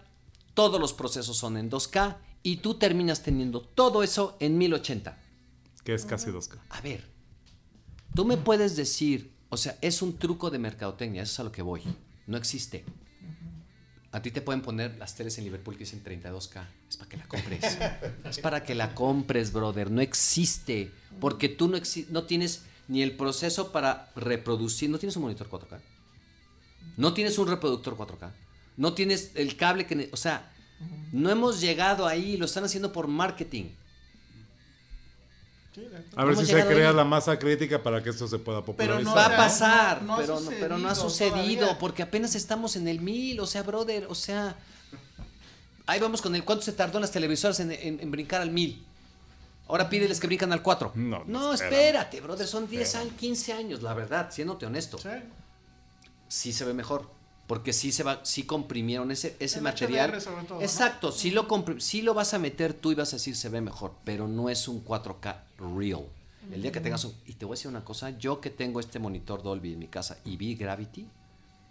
todos los procesos son en 2K y tú terminas teniendo todo eso en 1080. Que es casi 2K. A ver, tú me puedes decir, o sea, es un truco de mercadotecnia, eso es a lo que voy. No existe. A ti te pueden poner las teles en Liverpool que dicen 32K. Es para que la compres. es para que la compres, brother. No existe. Porque tú no, no tienes ni el proceso para reproducir. No tienes un monitor 4K. No tienes un reproductor 4K. No tienes el cable que... O sea, no hemos llegado ahí. Lo están haciendo por marketing. A ver si se crea ahí. la masa crítica para que esto se pueda popularizar. no, Va a pasar, no- no pero, no, pero no ha sucedido sucedido, todavía. porque apenas estamos en el mil, o sea, brother, o sea, ahí vamos con el cuánto se tardó en las televisoras en, en- en brincar al mil. Ahora pídeles que brincan al 4. No, no, espérate, espérame. brother, son 10 años, 15 años, la verdad, siéndote honesto. Sí. Sí se ve mejor, porque sí se va, sí comprimieron ese, ese El material. HDR sobre todo, ¿no? Exacto, sí lo sí lo vas a meter tú y vas a decir se ve mejor, pero no es un 4K real. El día que tengas un, y te voy a decir una cosa, yo que tengo este monitor Dolby en mi casa y vi Gravity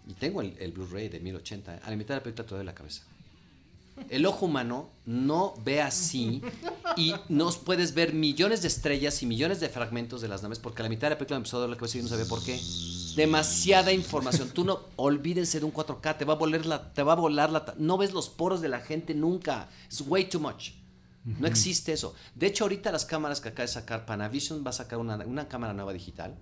y tengo el, el Blu-ray de 1080, a la mitad de la película te doy la cabeza. El ojo humano no ve así y nos puedes ver millones de estrellas y millones de fragmentos de las naves porque a la mitad de la película me empezó a la cabeza y yo no sabía por qué. Demasiada información. Tú no olvídense de un 4K, te va a volar la, te va a volar la, no ves los poros de la gente nunca. Es way too much. No existe eso. De hecho, ahorita las cámaras que acaba de sacar Panavision va a sacar una, una cámara nueva digital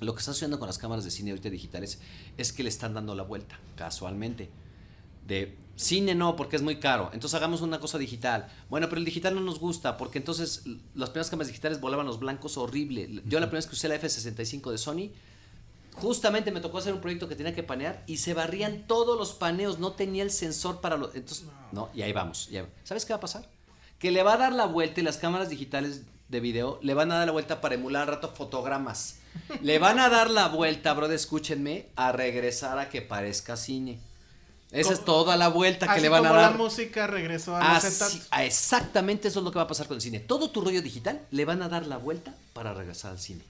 Lo que está sucediendo con las cámaras de cine ahorita digitales es que le están dando la vuelta, casualmente. De cine no, porque es muy caro. Entonces hagamos una cosa digital. Bueno, pero el digital no nos gusta, porque entonces las primeras cámaras digitales volaban los blancos horrible. Yo la primera vez que usé la F65 de Sony, justamente me tocó hacer un proyecto que tenía que panear y se barrían todos los paneos, no tenía el sensor para los... Entonces, no, y ahí vamos. ya- ¿Sabes qué va a pasar? Que le va a dar la vuelta y las cámaras digitales de video le van a dar la vuelta para emular al rato fotogramas. Le van a dar la vuelta, brother, escúchenme, a regresar a que parezca cine. Esa es toda la vuelta que Así le van a como dar. la música regresó a los Así- exactamente eso es lo que va a pasar con el cine. Todo tu rollo digital le van a dar la vuelta para regresar al cine.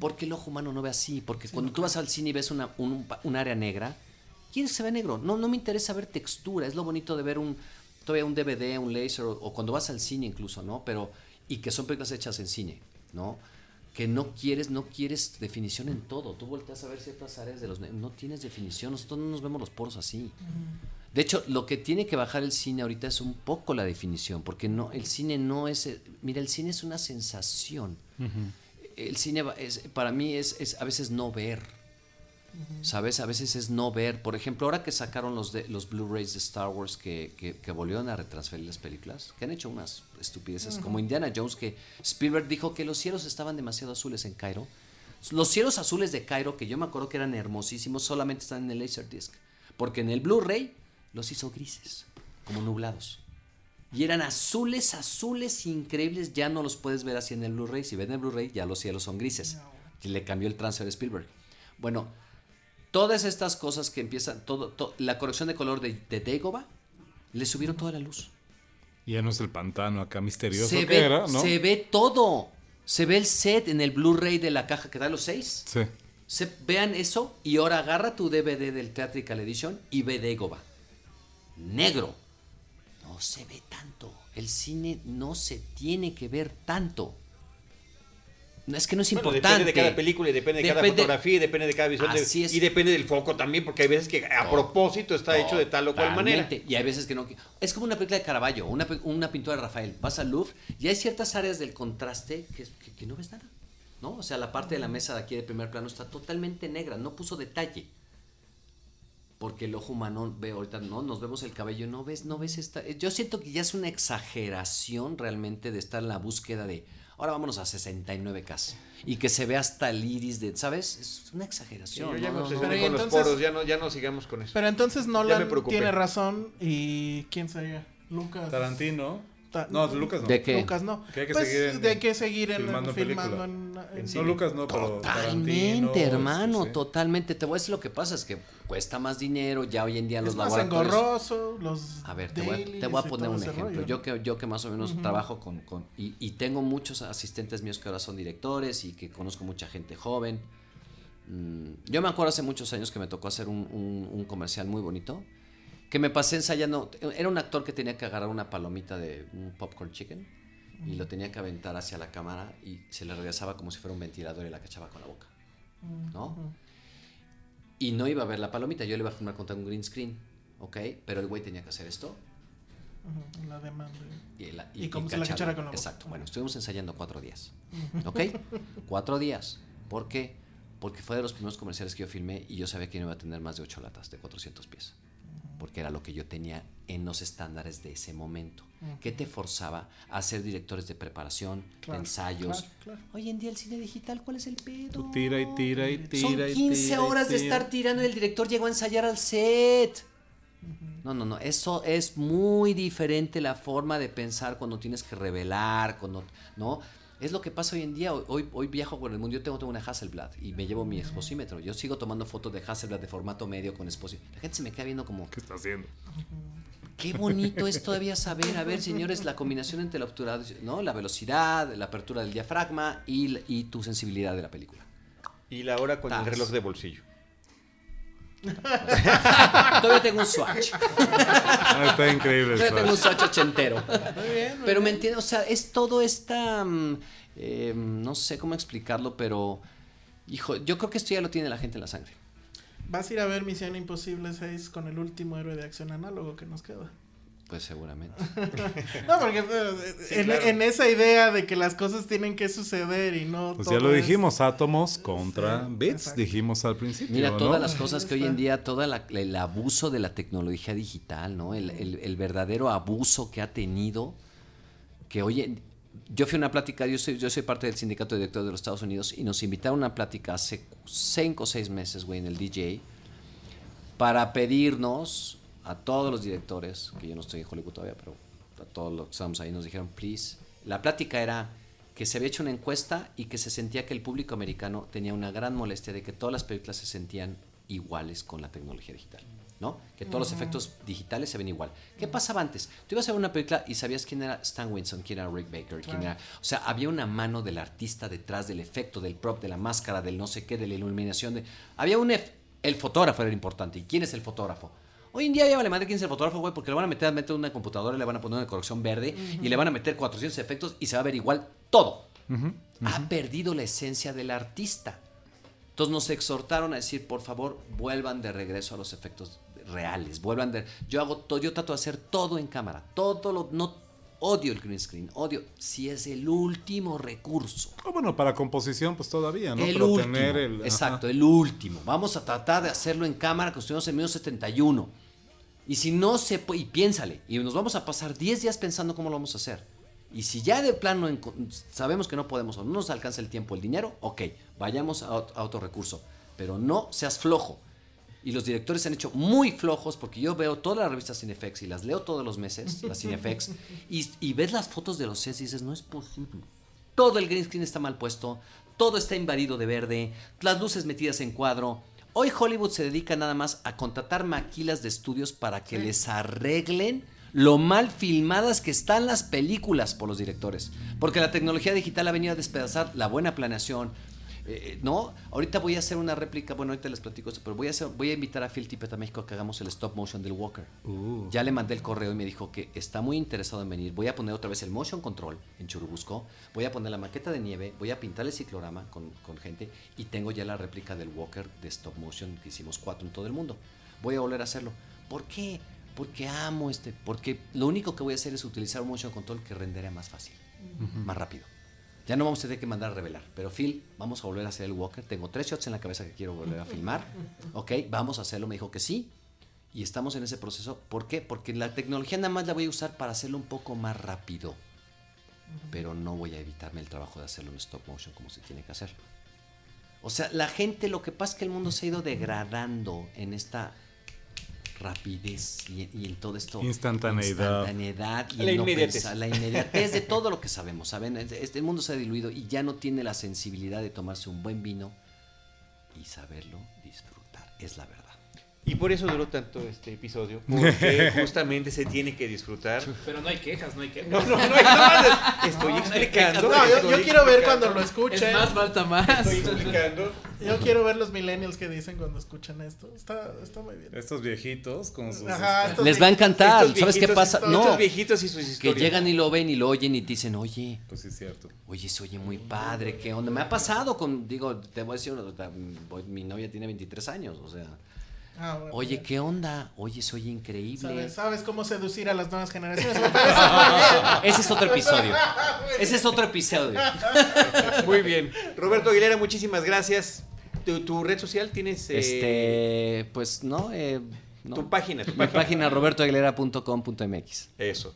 Porque el ojo humano no ve así. Porque cuando tú vas al cine y ves una, un, un área negra, ¿quién se ve negro? No, no me interesa ver textura. Es lo bonito de ver un todavía un DVD, un laser, o, o cuando vas al cine incluso, ¿no? Pero, y que son películas hechas en cine, ¿no? Que no quieres, no quieres definición en todo. Tú volteas a ver ciertas áreas de los... No tienes definición, nosotros no nos vemos los poros así. De hecho, lo que tiene que bajar el cine ahorita es un poco la definición, porque no, el cine no es, eh, mira, el cine es una sensación. El cine va- es, para mí es, es a veces no ver, ¿sabes? A veces es no ver. Por ejemplo, ahora que sacaron los, de, los Blu-rays de Star Wars que, que, que volvieron a retransferir las películas, que han hecho unas estupideces, como Indiana Jones, que Spielberg dijo que los cielos estaban demasiado azules en Cairo. Los cielos azules de Cairo, que yo me acuerdo que eran hermosísimos, solamente están en el Laserdisc. Porque en el Blu-ray los hizo grises, como nublados. Y eran azules, azules increíbles. Ya no los puedes ver así en el Blu-ray. Si ven el Blu-ray, ya los cielos son grises. Y le cambió el transfer a Spielberg. Bueno, todas estas cosas que empiezan, todo, to- la corrección de color de, de Dagobah, le subieron toda la luz. Ya no es el pantano acá misterioso Se que ve, era, ¿no? se ve todo. Se ve el set en el Blu-ray de la caja que da los seis. Sí. Se- vean eso y ahora agarra tu DVD del Theatrical Edition y ve Dagobah. Negro. No se ve tanto. El cine no se tiene que ver tanto. No, es que no es Bueno, importante. depende de cada película y depende de cada Depende- fotografía y depende de cada visión. de- Así es. Y depende del foco también, porque hay veces que a propósito está hecho de tal o cual manera. Y hay veces que no. Es como una película de Caravaggio, una, una pintura de Rafael. Vas al Louvre y hay ciertas áreas del contraste que, que- que no ves nada. ¿No? O sea, la parte de la mesa de aquí de primer plano está totalmente negra, no puso detalle. Porque el ojo humano ve ahorita, no, nos vemos el cabello, no ves, no ves esta. Yo siento que ya es una exageración realmente de estar en la búsqueda de. Ahora vámonos a 69K. Y que se vea hasta el iris de. ¿Sabes? Es una Sí, exageración. yo ya no, me no, no. obsesioné Pero y con los entonces- poros, ya no, ya no sigamos con eso. Pero entonces Nolan tiene razón y ¿quién sería? Lucas. Tarantino. Ta- No, Lucas no. ¿De qué? Lucas no. Que hay que Pues, seguir en- de que seguir en, filmando filmando, en, en- No, Lucas no, pero Totalmente, Tarantino, hermano, sí, sí. totalmente. Te voy a decir lo que pasa, es que cuesta más dinero, ya hoy en día los es más laboratorios... engorroso, los A ver, te voy a, te voy a poner un ejemplo. rollo, Yo ¿no? que, yo que más o menos trabajo con... con- y, y tengo muchos asistentes míos que ahora son directores y que conozco mucha gente joven. Mm, yo me acuerdo hace muchos años que me tocó hacer un, un- un comercial muy bonito. Que me pasé ensayando. Era un actor que tenía que agarrar una palomita de un popcorn chicken y lo tenía que aventar hacia la cámara y se le regresaba como si fuera un ventilador y la cachaba con la boca. ¿No? Y no iba a ver la palomita, yo le iba a filmar contra un green screen, ¿ok? Pero el güey tenía que hacer esto la demanda. y, la- Y se la cachara con la. Exacto. Bueno, estuvimos ensayando cuatro días. ¿Ok? cuatro días. ¿Por qué? Porque fue de los primeros comerciales que yo filmé y yo sabía que no iba a tener más de ocho latas de 400 pies. Porque era lo que yo tenía en los estándares de ese momento. ¿Qué te forzaba a ser directores de preparación, Claro, de ensayos? claro, claro. Hoy en día el cine digital, ¿cuál es el pedo? Tú tira y tira y tira Son y 15 tira y horas de tira. estar tirando y el director llegó a ensayar al set. No, no, no. Eso es muy diferente la forma de pensar cuando tienes que revelar, cuando, ¿no? Es lo que pasa hoy en día. Hoy, hoy viajo por el mundo. Yo tengo, tengo una Hasselblad y me llevo mi exposímetro. Yo sigo tomando fotos de Hasselblad de formato medio con exposímetro. La gente se me queda viendo como, ¿Qué está haciendo? Qué bonito es todavía saber, a ver, señores, la combinación entre la obturación, ¿no? La velocidad, la apertura del diafragma y, y tu sensibilidad de la película. Y la hora con el reloj de bolsillo. Todavía tengo un Swatch. Ah, está increíble. Todavía tengo un Swatch. Ochentero. Muy bien, muy Pero me bien. entiendes, o sea, es todo esta. mm, eh, no sé cómo explicarlo, pero. Hijo, yo creo que esto ya lo tiene la gente en la sangre. Vas a ir a ver Misión Imposible 6 con el último héroe de acción análogo que nos queda. Pues seguramente. no, porque eh, en, en, esa idea de que las cosas tienen que suceder y no. Pues ya lo dijimos, átomos contra bits, dijimos al principio. Mira, todas las cosas que hoy en día, todo el abuso de la tecnología digital, ¿no? El, el, el, verdadero abuso que ha tenido, que hoy yo fui a una plática, yo soy, parte del sindicato de directores de los Estados Unidos y nos invitaron a una plática hace cinco o seis meses, güey, en el DJ, para pedirnos a todos los directores, que yo no estoy en Hollywood todavía, pero a todos los que estamos ahí nos dijeron, please. La plática era que se había hecho una encuesta y que se sentía que el público americano tenía una gran molestia de que todas las películas se sentían iguales con la tecnología digital. ¿No? Que todos los efectos digitales se ven igual. ¿Qué pasaba antes? Tú ibas a ver una película y sabías quién era Stan Winston, quién era Rick Baker, quién era... O sea, había una mano del artista detrás del efecto, del prop, de la máscara, del no sé qué, de la iluminación. De... Había un... El fotógrafo era importante. ¿Y quién es el fotógrafo? Hoy en día ya vale madre quién es el fotógrafo, güey, porque le van a meter, a meter una computadora, le van a poner una corrección verde y le van a meter 400 efectos y se va a ver igual todo. Ha perdido la esencia del artista. Entonces nos exhortaron a decir, por favor, vuelvan de regreso a los efectos reales, vuelvan de... Yo hago todo, yo trato de hacer todo en cámara, todo lo... No, odio el green screen, odio, si es el último recurso. Ah, bueno, para composición pues todavía, ¿no? El último, exacto, el último. Vamos a tratar de hacerlo en cámara que estuvimos en 1971. Y si no se puede, y piénsale, y nos vamos a pasar 10 días pensando cómo lo vamos a hacer. Y si ya de plano sabemos que no podemos o no nos alcanza el tiempo, el dinero, ok, vayamos a, a otro recurso. Pero no seas flojo y los directores se han hecho muy flojos porque yo veo todas las revistas Cinefex y las leo todos los meses, las Cinefex, y, y ves las fotos de los sets y dices, no es posible. Todo el green screen está mal puesto, todo está invadido de verde, las luces metidas en cuadro. Hoy Hollywood se dedica nada más a contratar maquilas de estudios para que les arreglen lo mal filmadas que están las películas por los directores. Porque la tecnología digital ha venido a despedazar la buena planeación, eh, no, ahorita voy a hacer una réplica, bueno, ahorita les platico esto, pero voy a, hacer, voy a invitar a Phil Tippett a México a que hagamos el stop motion del Walker. Uh. Ya le mandé el correo y me dijo que está muy interesado en venir. Voy a poner otra vez el motion control en Churubusco, voy a poner la maqueta de nieve, voy a pintar el ciclorama con, con gente y tengo ya la réplica del Walker de stop motion que hicimos cuatro en todo el mundo. Voy a volver a hacerlo. ¿Por qué? Porque amo este, porque lo único que voy a hacer es utilizar un motion control que renderá más fácil, más rápido. Ya no vamos a tener que mandar a revelar. Pero Phil, vamos a volver a hacer el Walker. Tengo tres shots en la cabeza que quiero volver a filmar. Ok, vamos a hacerlo. Me dijo que sí. Y estamos en ese proceso. ¿Por qué? Porque la tecnología nada más la voy a usar para hacerlo un poco más rápido. Pero no voy a evitarme el trabajo de hacerlo en stop motion como se tiene que hacer. O sea, la gente, lo que pasa es que el mundo se ha ido degradando en esta rapidez y, en todo esto. Instantaneidad. Instantaneidad y la, inmediatez. la inmediatez de todo lo que sabemos. ¿saben? Este mundo se ha diluido y ya no tiene la sensibilidad de tomarse un buen vino y saberlo disfrutar. Es la verdad. Y por eso duró tanto este episodio, porque justamente se tiene que disfrutar. Pero no hay quejas, no hay quejas. No, no, no hay nada. Estoy explicando. No, yo, quiero ver cuando lo escuchen. Es más, falta más. Estoy explicando. Yo quiero ver los millennials que dicen cuando escuchan esto. Está, está muy bien. Estos viejitos con sus... Este, Les va a encantar. ¿Sabes qué pasa? No. Estos viejitos y sus historias. Que llegan y lo ven y lo oyen y dicen, oye. Pues sí, es cierto. Oye, se oye muy padre. ¿Qué onda? Me ha pasado con, digo, te voy a decir, mi novia tiene 23 años, o sea... Ah, Oye, ¿qué onda? Oye, soy increíble. ¿Sabes, cómo seducir a las nuevas generaciones? Ese es otro episodio. Ese es otro episodio. Muy bien. Roberto Aguilera, muchísimas gracias. ¿Tu, red social tienes? Eh, este, pues no, eh, Tu página. Tu página, Mi página robertoaguilera.com.mx. Eso.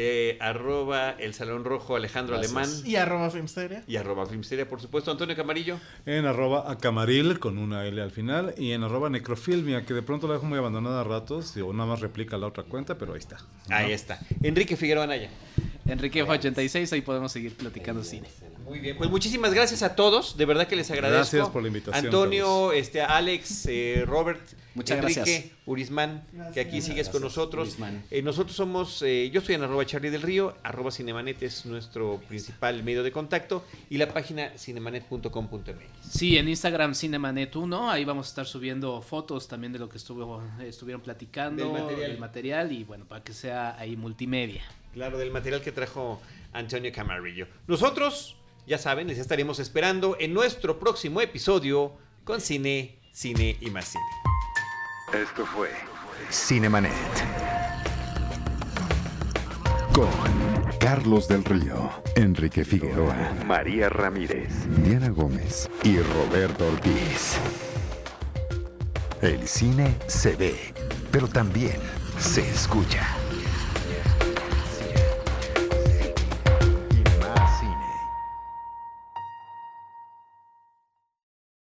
Eh, arroba el Salón Rojo Alejandro Alemán. Y arroba Filmsteria. Y arroba Filmsteria, por supuesto. Antonio Camarillo. En arroba Acamaril con una L al final. Y en arroba Necrofilmia, que de pronto la dejo muy abandonada a ratos. O nada más replica la otra cuenta, pero ahí está. Ahí está. Enrique Figueroa Anaya. Enrique 86 ahí podemos seguir platicando cine. Muy bien, pues muchísimas gracias a todos, de verdad que les agradezco. Gracias por la invitación. Antonio, este, Alex, eh, Robert, Muchas Enrique, gracias. Urismán, que aquí sigues con nosotros. Eh, nosotros somos, eh, yo estoy en arroba Charlie del Río, arroba Cinemanet es nuestro principal medio de contacto y la página cinemanet.com.mx. Sí, en Instagram Cinemanet1, ahí vamos a estar subiendo fotos también de lo que estuvo, estuvieron platicando, material. el material y bueno, para que sea ahí multimedia. Claro, del material que trajo Antonio Camarillo. Nosotros ya saben, les estaremos esperando en nuestro próximo episodio con Cine, Cine y más Cine. Esto fue Cinemanet. Con Carlos del Río, Enrique Figueroa, María Ramírez, Diana Gómez y Roberto Ortiz. El cine se ve, pero también se escucha.